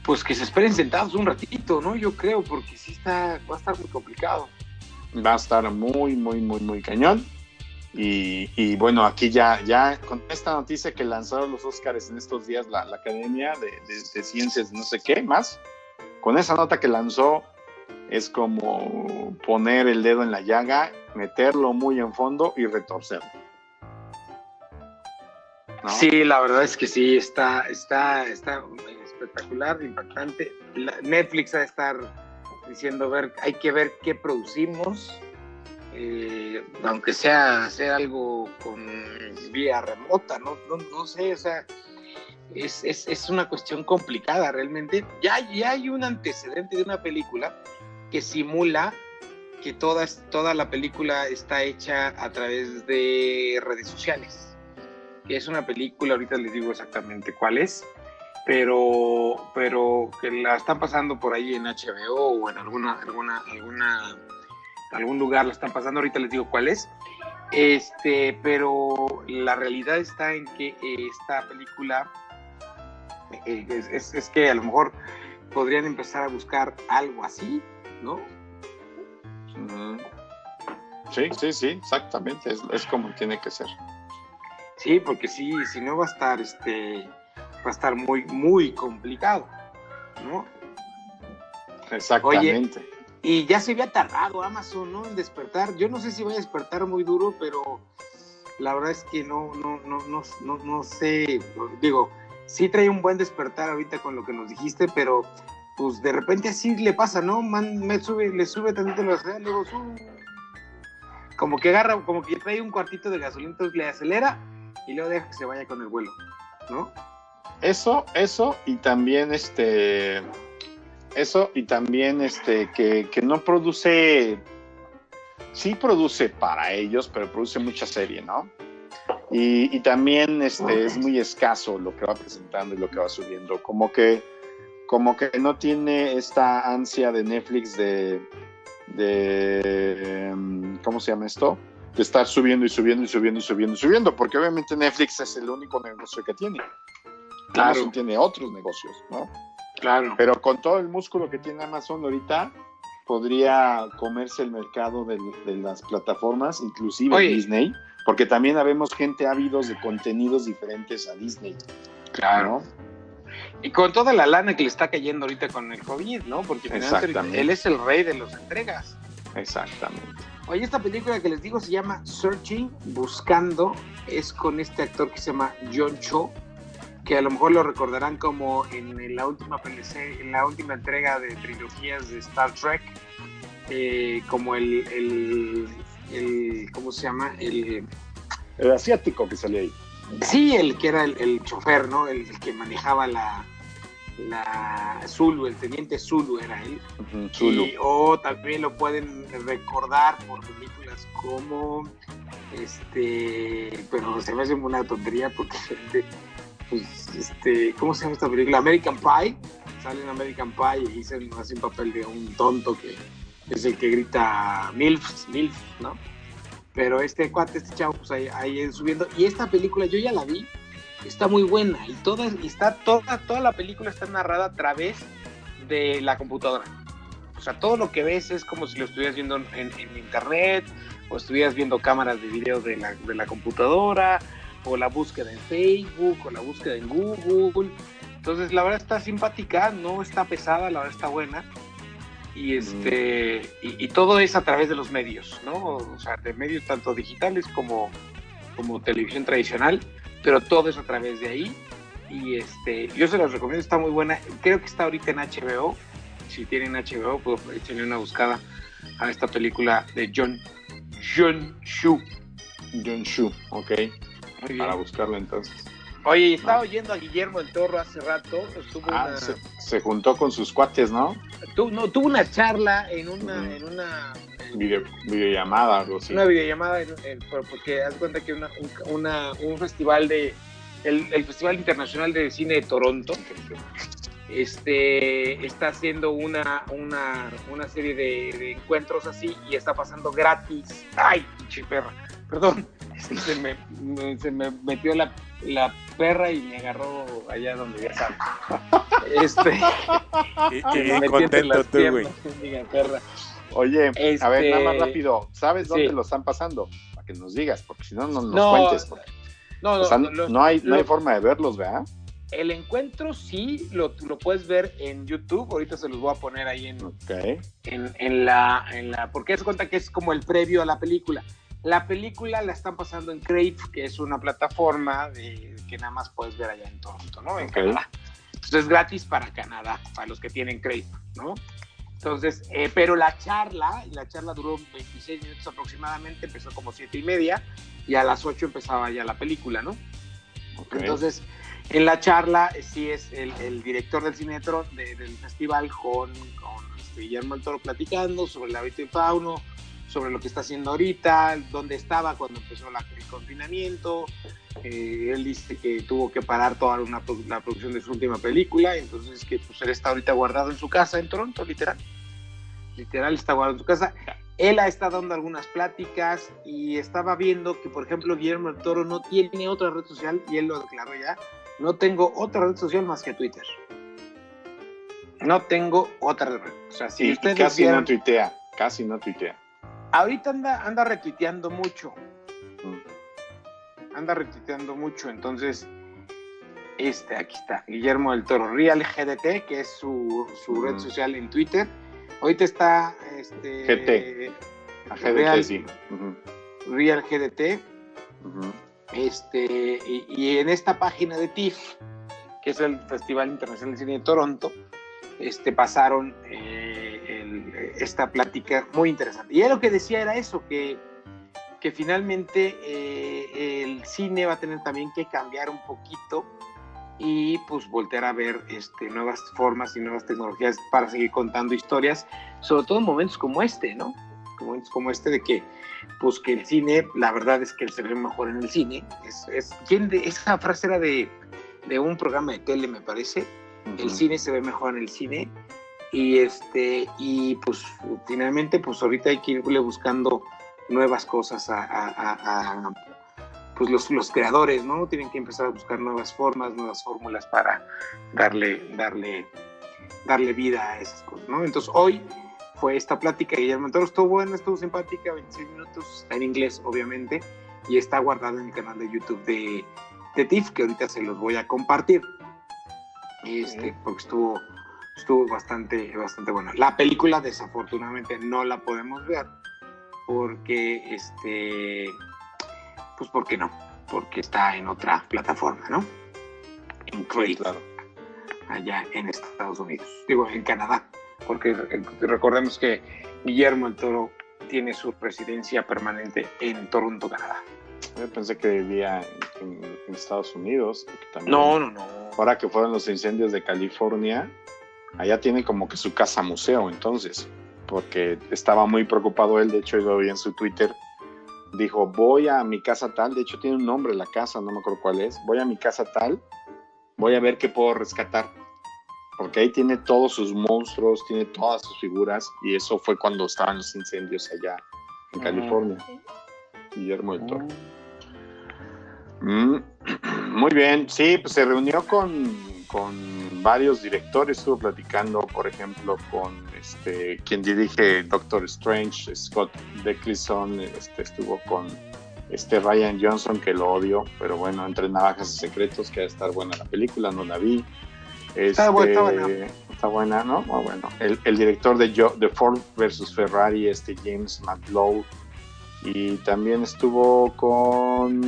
Pues que se esperen sentados un ratito, ¿no? Yo creo, porque sí está, va a estar muy complicado. Va a estar muy, muy, muy, muy cañón. Y, y bueno, aquí ya, ya con esta noticia que lanzaron los Oscars en estos días, la, la Academia de, de- de Ciencias, no sé qué más, con esa nota que lanzó, es como poner el dedo en la llaga, meterlo muy en fondo y retorcerlo. ¿No? Sí, la verdad es que sí, está, está, está espectacular, impactante. La- Netflix va a estar diciendo, ver, hay que ver qué producimos, eh, aunque sea hacer algo con vía remota, no, no, no sé, o sea, es, es, es una cuestión complicada realmente. Ya, ya hay un antecedente de una película que simula que toda, toda la película está hecha a través de redes sociales es una película, ahorita les digo exactamente cuál es, pero, pero que la están pasando por ahí en HBO o en alguna, alguna, alguna, algún lugar la están pasando, ahorita les digo cuál es. Este, pero la realidad está en que esta película eh, es, es- es que a lo mejor podrían empezar a buscar algo así, ¿no? Sí, sí, sí, exactamente, es, es como tiene que ser. Sí, porque sí, si no va a estar, este, va a estar muy, muy complicado, ¿no? Exactamente. Y ya se había tardado Amazon, ¿no? En despertar. Yo no sé si va a despertar muy duro, pero la verdad es que no, no, no, no, no, no sé. Digo, sí trae un buen despertar ahorita con lo que nos dijiste, pero pues de repente así le pasa, ¿no? Man, me sube, le sube tantito la gasolina, luego sube. Como que agarra, como que trae un cuartito de gasolina, entonces le acelera y luego deja que se vaya con el vuelo, ¿no? Eso, eso, y también este. Eso, y también este, que, que no produce. Sí produce para ellos, pero produce mucha serie, ¿no? Y, y también este, es muy escaso lo que va presentando y lo que va subiendo. Como que, como que no tiene esta ansia de Netflix de. de em, ¿Cómo se llama esto? De estar subiendo y subiendo y subiendo y subiendo y subiendo, porque obviamente Netflix es el único negocio que tiene. Claro. Amazon tiene otros negocios, ¿no? Claro. Pero con todo el músculo que tiene Amazon ahorita, podría comerse el mercado de, de las plataformas, inclusive Oye. Disney, porque también habemos gente ávidos de contenidos diferentes a Disney. Claro. ¿no? Y con toda la lana que le está cayendo ahorita con el COVID, ¿no? Porque finalmente él es el rey de las entregas. Exactamente. Oye, esta película que les digo se llama Searching, Buscando, es con este actor que se llama John Cho, que a lo mejor lo recordarán como en la última PLC, en la última entrega de trilogías de Star Trek, eh, como el, el, el- ¿cómo se llama? El, El asiático que salió ahí. sí, el que era el, el chofer, ¿no? El, el que manejaba la, la Zulu, el teniente Zulu era él. Ujú, Zulu. Y- o también lo pueden recordar por películas como este pero se me hace una tontería porque pues, este, ¿cómo se llama esta película? American Pie. Sale en American Pie y hizo hace un papel de un tonto que es el que grita MILF, MILF, ¿no? Pero este cuate, este chavo, pues ahí, ahí subiendo. Y esta película yo ya la vi, está muy buena y toda, está toda, toda la película está narrada a través de la computadora. O sea, todo lo que ves es como si lo estuvieras viendo en, en internet o estuvieras viendo cámaras de video de la, de la computadora o la búsqueda en Facebook o la búsqueda en Google. Entonces, la verdad está simpática, no está pesada, la verdad está buena. Y, este, y, y, todo es a través de los medios, ¿no? O sea, de medios tanto digitales como, como televisión tradicional, pero todo es a través de ahí. Y este, yo se los recomiendo, está muy buena. Creo que está ahorita en HBO. Si tienen HBO, pues échenle una buscada a esta película de John, John Shu. John Shu, ok. Para buscarlo entonces. Oye, estaba oyendo a Guillermo el Toro hace rato. Estuvo ah, una... se, se, juntó con sus cuates, ¿no? Tu, no, tuvo una charla en una, en una Video, videollamada, algo así. Una videollamada, en, en, porque haz cuenta que una, un, una, un festival de. El, el, Festival Internacional de Cine de Toronto este, está haciendo una, una, una serie de, de, encuentros así y está pasando gratis. ¡Ay, pinche perra! Perdón, se me, me, se me metió la, la perra y me agarró allá donde ya sabes. Este, y, y bien contento tú, güey. perra. Oye, este, a ver, nada más rápido, ¿sabes dónde sí. lo están pasando? Para que nos digas, porque si no, no nos no, cuentes. Porque, no, o sea, no, no, hay, no hay forma de verlos, ¿verdad? El encuentro sí lo, lo, puedes ver en YouTube. Ahorita se los voy a poner ahí en, okay. en, en, la, en la. Porque se cuenta que es como el previo a la película. La película la están pasando en Crave, que es una plataforma de, que nada más puedes ver allá en Toronto, ¿no? En okay. Canadá. Entonces es gratis para Canadá, para los que tienen Crave, ¿no? Entonces, eh, pero la charla, la charla duró 26 minutos aproximadamente, empezó como siete y media, y a las 8 empezaba ya la película, ¿no? Okay. Entonces, en la charla eh, sí es el, el director del cine de, del festival con, con este, Guillermo el Toro platicando sobre el hábito y fauno, sobre lo que está haciendo ahorita, dónde estaba cuando empezó la, el confinamiento. Eh, él dice que tuvo que parar toda una, la producción de su última película, entonces que pues, él está ahorita guardado en su casa en Toronto, literal. Literal está guardado en su casa. Él ha estado dando algunas pláticas y estaba viendo que, por ejemplo, Guillermo el Toro no tiene otra red social, y él lo declaró ya, no tengo otra red social más que Twitter. No tengo otra red. O sea, si y, ustedes y casi no tuitea, casi no tuitea. Ahorita anda, anda retuiteando mucho. Mm. Anda retuiteando mucho, entonces, este, aquí está, Guillermo del Toro, Real GDT, que es su, su mm. red social en Twitter. Ahorita está, este... GT. A GDT, Real, sí. Uh -huh. Real GDT. Uh -huh. Este, y, y, en esta página de TIFF, que es el Festival Internacional de Cine de Toronto, este, pasaron eh, esta plática muy interesante. Y él lo que decía era eso, que, que finalmente eh, el cine va a tener también que cambiar un poquito y pues voltear a ver este, nuevas formas y nuevas tecnologías para seguir contando historias, sobre todo en momentos como este, ¿no? Momentos como este de que pues que el cine, la verdad es que se ve mejor en el cine. Es, es, ¿quién de, esa frase era de, de, un programa de tele, me parece. Uh -huh. El cine se ve mejor en el cine. Y este, y pues finalmente, pues ahorita hay que irle buscando nuevas cosas a, a, a, a pues los, los, creadores, ¿no? Tienen que empezar a buscar nuevas formas, nuevas fórmulas para darle, darle, darle vida a esas cosas, ¿no? Entonces hoy fue esta plática. Guillermo Toro estuvo buena, estuvo simpática, 26 minutos, está en inglés, obviamente, y está guardado en el canal de YouTube de, de TIFF, que ahorita se los voy a compartir. Este, porque estuvo, estuvo bastante, bastante bueno. La película, desafortunadamente, no la podemos ver, porque, este, pues, porque no, porque está en otra plataforma, ¿no? En Crave, claro. allá en Estados Unidos, digo, en Canadá porque recordemos que Guillermo el Toro tiene su residencia permanente en Toronto, Canadá. Yo pensé que vivía en, en Estados Unidos. También, no, no, no. Ahora que fueron los incendios de California, allá tiene como que su casa museo, entonces, porque estaba muy preocupado él, de hecho, yo vi en su Twitter, dijo, voy a mi casa tal, de hecho tiene un nombre la casa, no me acuerdo cuál es, voy a mi casa tal, voy a ver qué puedo rescatar. Porque ahí tiene todos sus monstruos, tiene todas sus figuras, y eso fue cuando estaban los incendios allá en California. Guillermo del Toro. Mm, Muy bien, sí, pues se reunió con, con varios directores, estuvo platicando, por ejemplo, con este quien dirige Doctor Strange, Scott Declison, este, estuvo con este Ryan Johnson, que lo odio, pero bueno, entre navajas y secretos, que va a estar buena la película, no la vi. Está buena, está Este, buena. está buena, ¿no? Muy bueno. El, el director de, Jo- de Ford versus Ferrari, este James McLough, y también estuvo con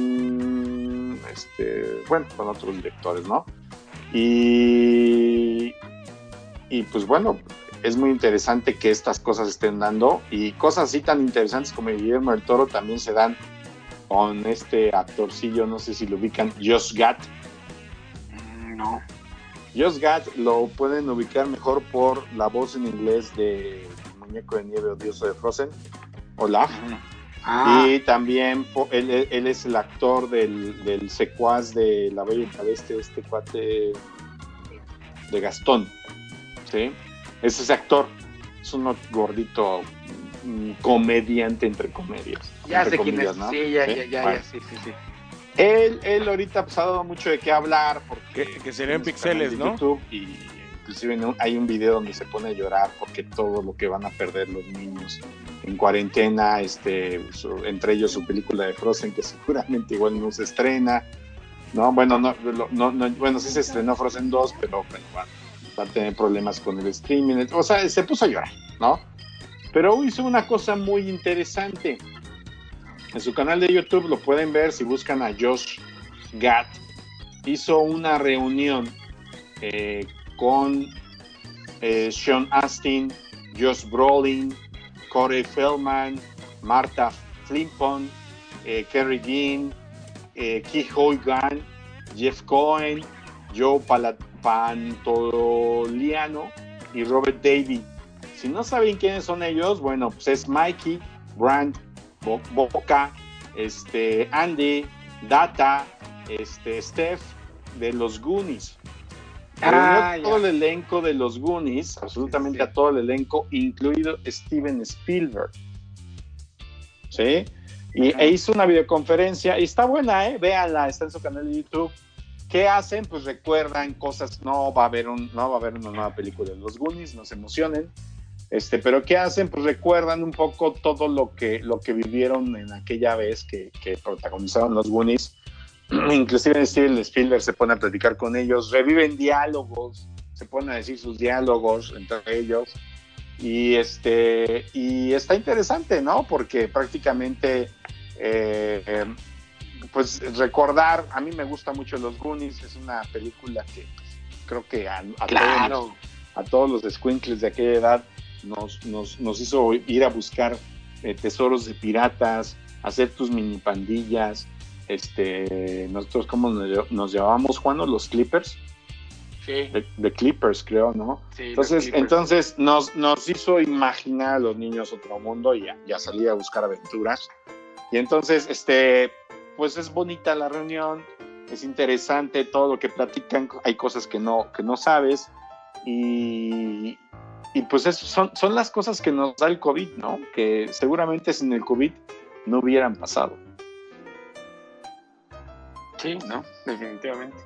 este bueno con otros directores no y y pues bueno es muy interesante que estas cosas estén dando y cosas así tan interesantes como Guillermo del Toro también se dan con este actorcillo no sé si lo ubican Josh Gad. Mm, No. Josh Gad lo pueden ubicar mejor por la voz en inglés de Muñeco de Nieve Odioso de Frozen Olaf Ah, y también él, es el actor del, del secuaz de La Bella y la Bestia, este cuate de Gastón. ¿Sí? Es ese actor. Es un gordito comediante entre comedias. ya entre sé quién es. ¿no? Sí, ya, ¿Sí? ya, ya, Bueno. ya, sí, sí, sí. Él, él ahorita pues, ha dado mucho de qué hablar porque Que- que serían pixeles, ¿no? YouTube y inclusive hay un video donde se pone a llorar porque todo lo que van a perder los niños en cuarentena, este, entre ellos su película de Frozen que seguramente igual no se estrena, no, bueno, no, no, no- bueno sí se estrenó Frozen 2, pero bueno, va, a tener problemas con el streaming, o sea, se puso a llorar, ¿no? Pero hizo una cosa muy interesante. En su canal de YouTube lo pueden ver si buscan a Josh Gad. Hizo una reunión eh, con eh, Sean Astin, Josh Brolin, Corey Feldman, Marta Flimpon, eh, Kerry Dean, eh, Keith Hoygan, Jeff Cohen, Joe Pala- Pantoliano y Robert Davey. Si no saben quiénes son ellos, bueno, pues es Mikey, Brand, Bo- Boca, este, Andy, Data, este, Steph de los Goonies. Ah, ya. todo el elenco de los Goonies, absolutamente Sí. a todo el elenco, incluido Steven Spielberg. ¿Sí? Y Ajá. e hizo una videoconferencia y está buena, ¿eh? Véanla, está en su canal de YouTube. ¿Qué hacen? Pues recuerdan cosas, no va a haber un, no va a haber una nueva película de los Goonies, no se emocionen. Este, pero ¿qué hacen? Pues recuerdan un poco todo lo que, lo que vivieron en aquella vez que, que protagonizaron los Goonies. Inclusive Steven Spielberg se pone a platicar con ellos, reviven diálogos, se ponen a decir sus diálogos entre ellos. Y este, y está interesante, ¿no? Porque prácticamente eh, eh, pues recordar, a mí me gusta mucho Los Goonies, es una película que pues, creo que a, a todos, Claro. a todos los squinkles de aquella edad nos, nos, nos hizo ir a buscar eh, tesoros de piratas, hacer tus mini pandillas, este, nosotros como nos, nos llamábamos Juan los Clippers, Sí, de, de Clippers creo, ¿no? sí. Entonces, entonces nos, nos hizo imaginar a los niños otro mundo y ya, ya salí a buscar aventuras. Y entonces, este, pues es bonita la reunión, es interesante todo lo que platican, hay cosas que no, que no sabes y, y pues es- son, son las cosas que nos da el COVID, ¿no? Que seguramente sin el COVID no hubieran pasado, Sí, no, definitivamente.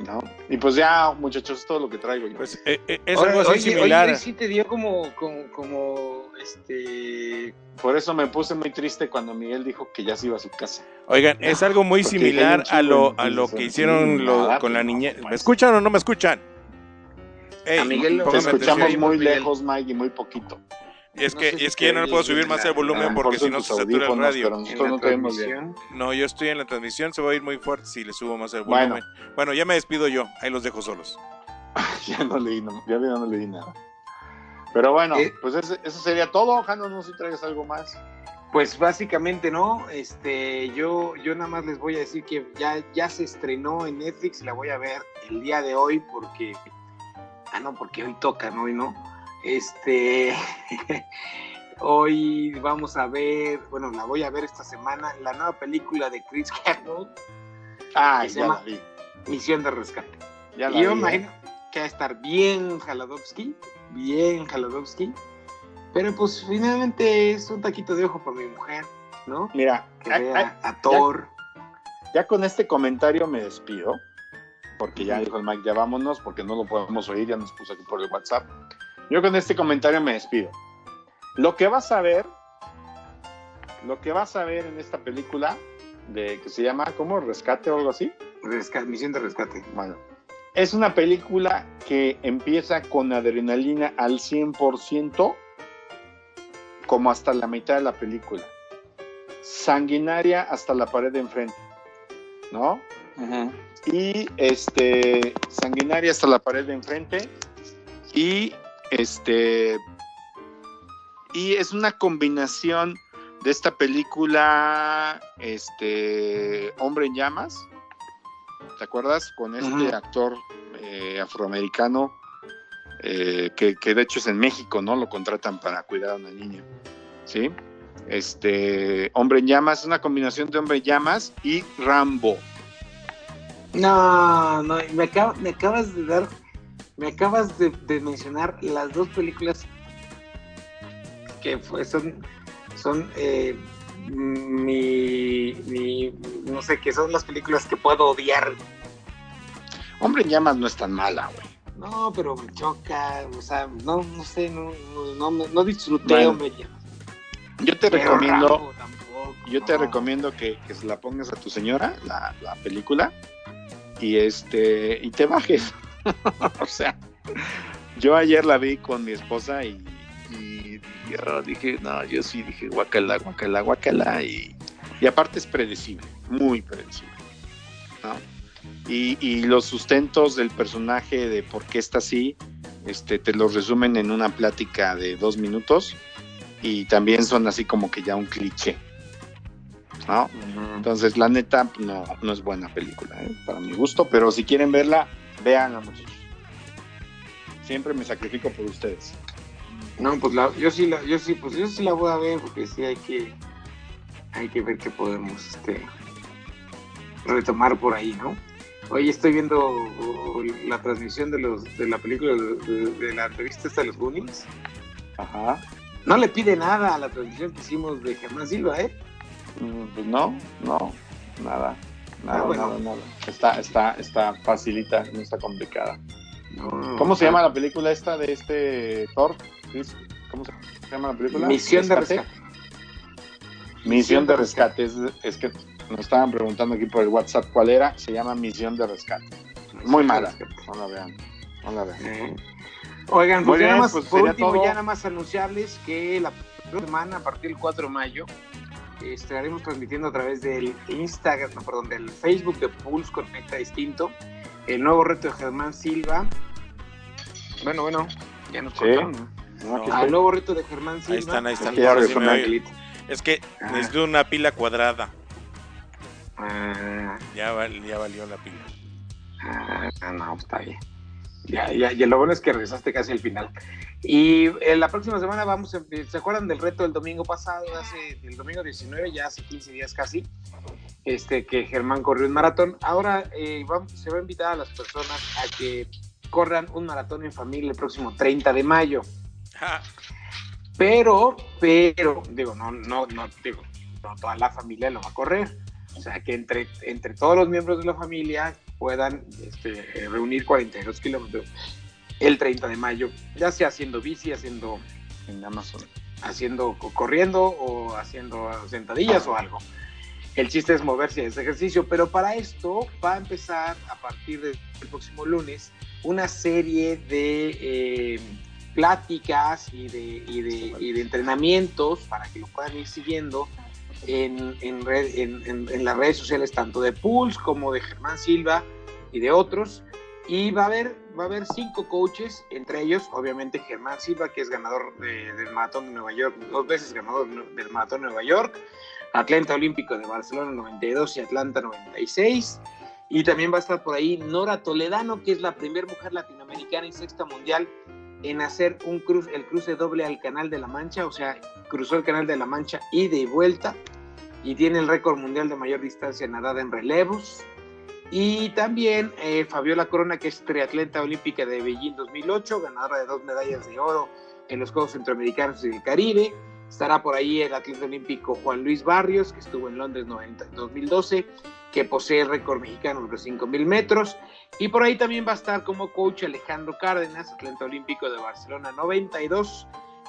¿no? Y pues ya, muchachos, es todo lo que traigo yo. Pues eh, eh, es Ahora, algo así similar. Oye, sí te dio como, como, como, este... Por eso me puse muy triste cuando Miguel dijo que ya se iba a su casa. Oigan, es algo muy similar a lo, a lo que hicieron sí, lo- nada, con la pues, no, niñez. pues. ¿Me escuchan o no me escuchan? A Miguel lo- Te escuchamos atención. muy lejos, Mike, y muy poquito. Y es No que, si es que ya no le puedo subir más el volumen a lo porque si no se satura el radio. pero no transmisión. Yo estoy en la transmisión, se va a ir muy fuerte si le subo más el Bueno. volumen. Bueno, ya me despido yo, ahí los dejo solos. ya no leí, no, ya no leí nada. Pero bueno, Eh. pues ese- eso sería todo. Jano, no sé si traes algo más. Pues básicamente no, este, yo, yo nada más les voy a decir que ya, ya se estrenó en Netflix y la voy a ver el día de hoy porque, ah no, porque hoy toca, ¿no? Hoy no, este, hoy vamos a ver, bueno, la voy a ver esta semana, la nueva película de Chris Hemsworth, Ah, ¿Qué se ya llama? la vi. Misión de Rescate. Ya la Y yo vi, ¿eh? imagino que va a estar bien Jaladovsky, bien Jaladovsky, pero pues finalmente es un taquito de ojo para mi mujer, ¿no? Mira, Que a- vea a- a Thor. ya con este comentario me despido, porque ya dijo el Mike, ya vámonos, porque no lo podemos oír, ya nos puso aquí por el WhatsApp. Yo con este comentario me despido. Lo que vas a ver, lo que vas a ver en esta película, de que se llama, ¿cómo? Rescate o algo así. Misión de rescate. Bueno, es una película que empieza con adrenalina al 100%, como hasta la mitad de la película. Sanguinaria hasta la pared de enfrente, ¿no? Y este, sanguinaria hasta la pared de enfrente. Y este, y es una combinación de esta película, este, Hombre en Llamas. ¿Te acuerdas? Con este actor eh, afroamericano eh, que, que de hecho es en México, ¿no? Lo contratan para cuidar a una niña. ¿Sí? Este, Hombre en Llamas, es una combinación de Hombre en Llamas y Rambo. No, no, me, me acabas de dar, me acabas de, de mencionar las dos películas que fue- son, son eh, mi, mi, no sé, que son las películas que puedo odiar. Hombre en Llamas no es tan mala, güey. No, pero me choca, o sea, no, no sé, no, no, no, no disfruté, Bueno, hombre. Yo te Pero recomiendo, Rambo tampoco, yo te recomiendo que, que se la pongas a tu señora, la, la película, y este, y te bajes. o sea, yo ayer la vi con mi esposa y, y yo dije, no, yo sí dije guacala, guacala, guacala, y, y aparte es predecible, muy predecible, ¿no? Y, y los sustentos del personaje de por qué está así, este, te los resumen en una plática de dos minutos y también son así como que ya un cliché, ¿no? Entonces, la neta, no, no es buena película, ¿eh? para mi gusto, pero si quieren verla, véanla, muchachos. Siempre me sacrifico por ustedes. No, pues la, yo sí la, yo sí, pues yo sí la voy a ver porque sí hay que, hay que ver qué podemos, este, retomar por ahí, ¿no? Hoy estoy viendo la transmisión de los, de la película de, la entrevista esta de los Goonies. Ajá. No le pide nada a la transmisión que hicimos de Germán Silva, ¿eh? Mm, Pues no, no, nada, nada, Ah, bueno. nada, nada. Está, está, está facilita, no está complicada. No, ¿Cómo se llama la película esta de este Thor? ¿Cómo se llama la película? Misión de ¿Rescate? rescate. Misión de rescate. Es, es que nos estaban preguntando aquí por el WhatsApp cuál era. Se llama Misión de rescate. Muy mala. No la vean. No la vean. Eh, Oigan, pues ya bien, nada más, pues por último, todo. ya nada más anunciarles que la próxima semana, a partir del 4 de mayo, estaremos transmitiendo a través del Instagram, no, perdón, del Facebook de Pulse Conecta Distinto, el nuevo reto de Germán Silva. Bueno, bueno, ya nos Sí. cortaron. No, estoy. el nuevo reto de Germán Silva. están, ahí están. Ahí Ya está, resonó sí me el oye. Es que Ah. necesito una pila cuadrada. Ah, Ya, val- ya valió la pila. Ah, no, está bien. Ya, ya, ya lo bueno es que regresaste casi al final. Y eh, la próxima semana vamos, a- ¿se acuerdan del reto del domingo pasado, hace, el domingo 19, ya hace 15 días casi, este, que Germán corrió un maratón? Ahora eh, vamos- se va a invitar a las personas a que corran un maratón en familia el próximo 30 de mayo. Pero, pero, digo, no, no, no, digo, no toda la familia lo va a correr. O sea, que entre, entre todos los miembros de la familia puedan este, eh, reunir 42 kilómetros el 30 de mayo, ya sea haciendo bici, haciendo, En Amazon. haciendo co- corriendo o haciendo sentadillas o algo. El chiste es moverse ese ejercicio, pero para esto va a empezar a partir del próximo lunes una serie de eh, pláticas y, de, y de entrenamientos para que lo puedan ir siguiendo en, en, red- en- en- las redes sociales tanto de Pulse como de Germán Silva y de otros. Y va a haber, va a haber cinco coaches, entre ellos, obviamente, Germán Silva, que es ganador de- del Maratón de Nueva York, dos veces ganador del Maratón de Nueva York, atleta olímpico de Barcelona 92 y Atlanta 96. Y también va a estar por ahí Nora Toledano, que es la primera mujer latinoamericana y sexta mundial en hacer un cruz, el cruce doble al Canal de la Mancha, o sea, cruzó el Canal de la Mancha ida y vuelta, y tiene el récord mundial de mayor distancia nadada en relevos. Y también eh, Fabiola Corona, que es triatleta olímpica de Beijing 2008, ganadora de dos medallas de oro en los Juegos Centroamericanos y del Caribe. Estará por ahí el atleta olímpico Juan Luis Barrios, que estuvo en Londres 90, 2012, que posee récord mexicano de los 5.000 metros. Y por ahí también va a estar como coach Alejandro Cárdenas, atleta olímpico de Barcelona 92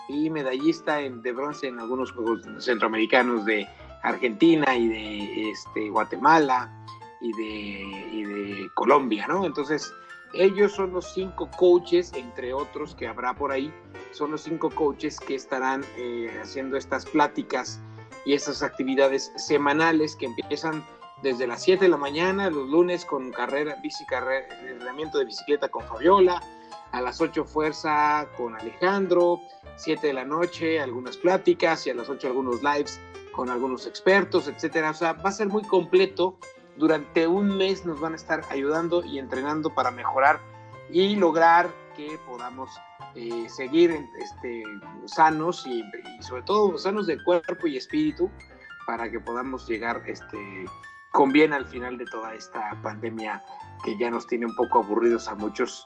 y medallista de bronce en algunos Juegos Centroamericanos de Argentina y de este, Guatemala y de, y de Colombia, ¿no? Entonces, ellos son los cinco coaches, entre otros que habrá por ahí, son los cinco coaches que estarán eh, haciendo estas pláticas y estas actividades semanales que empiezan desde las 7 de la mañana, los lunes con carrera, bici entrenamiento de bicicleta con Fabiola, a las 8 fuerza con Alejandro, 7 de la noche algunas pláticas y a las 8 algunos lives con algunos expertos, etcétera. O sea, va a ser muy completo. Durante un mes nos van a estar ayudando y entrenando para mejorar y lograr que podamos eh, seguir este, sanos y, y, sobre todo sanos de cuerpo y espíritu para que podamos llegar este, con bien al final de toda esta pandemia que ya nos tiene un poco aburridos a muchos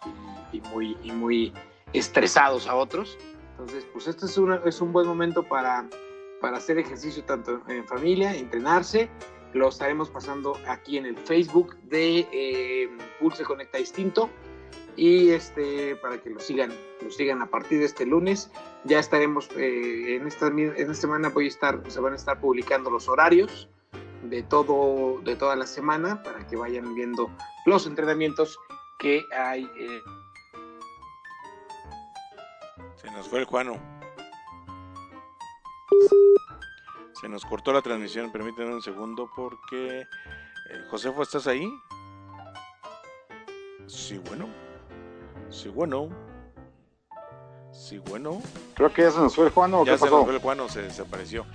y, y muy, y muy estresados a otros. Entonces, pues este es, una, es un buen momento para, para hacer ejercicio tanto en familia, entrenarse. Lo estaremos pasando aquí en el Facebook de eh, Pulse Conecta Distinto y este para que lo sigan, lo sigan a partir de este lunes. Ya estaremos eh, en esta en esta semana voy a estar, se van a estar publicando los horarios de todo de toda la semana para que vayan viendo los entrenamientos que hay. Eh. Se nos fue el Juano. Se nos cortó la transmisión, permítanme un segundo porque... Eh, Josefo, ¿estás ahí? Sí, bueno. Sí, bueno. Sí, bueno. Creo que ya se nos fue el Juano. ya ¿qué se pasó? nos fue el Juano, se desapareció.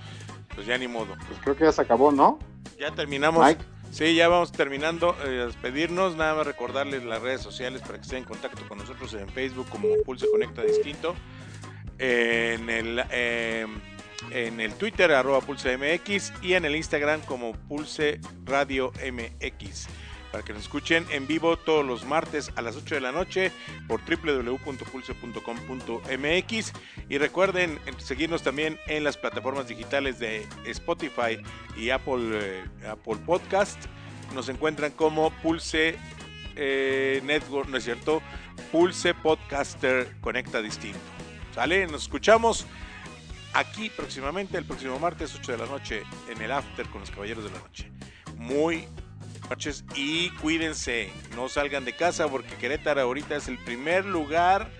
Pues ya ni modo. Pues creo que ya se acabó, ¿no? Ya terminamos. Mike. Sí, ya vamos terminando. Eh, despedirnos. Nada más recordarles las redes sociales para que estén en contacto con nosotros en Facebook como Pulse Conecta Distinto. En el, eh, en el Twitter, arroba Pulse MX. Y en el Instagram como Pulse Radio MX. Para que nos escuchen en vivo todos los martes a las 8 de la noche por www.pulse.com.mx. Y recuerden seguirnos también en las plataformas digitales de Spotify y Apple, eh, Apple Podcast. Nos encuentran como Pulse eh, Network, ¿no es cierto? Pulse Podcaster Conecta Distinto. ¿Sale? Nos escuchamos aquí próximamente, el próximo martes, 8 de la noche, en el After con los Caballeros de la Noche. Muy noches y cuídense, no salgan de casa porque Querétaro ahorita es el primer lugar,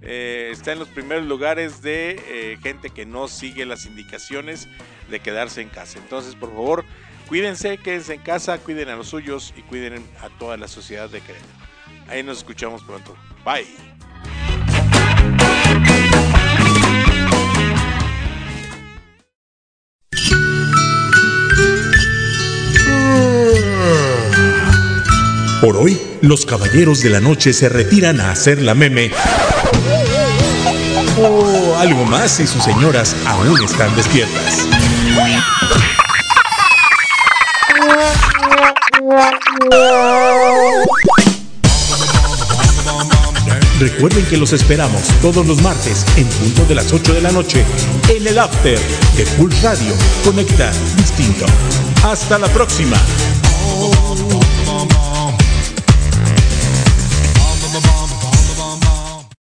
eh, está en los primeros lugares de eh, gente que no sigue las indicaciones de quedarse en casa. Entonces, por favor, cuídense, quédense en casa, cuiden a los suyos y cuiden a toda la sociedad de Querétaro. Ahí nos escuchamos pronto. Bye. Por hoy, los caballeros de la noche se retiran a hacer la meme. O algo más si sus señoras aún están despiertas. Recuerden que los esperamos todos los martes en punto de las 8 de la noche en el After de Pulse Radio. Conecta distinto. Hasta la próxima.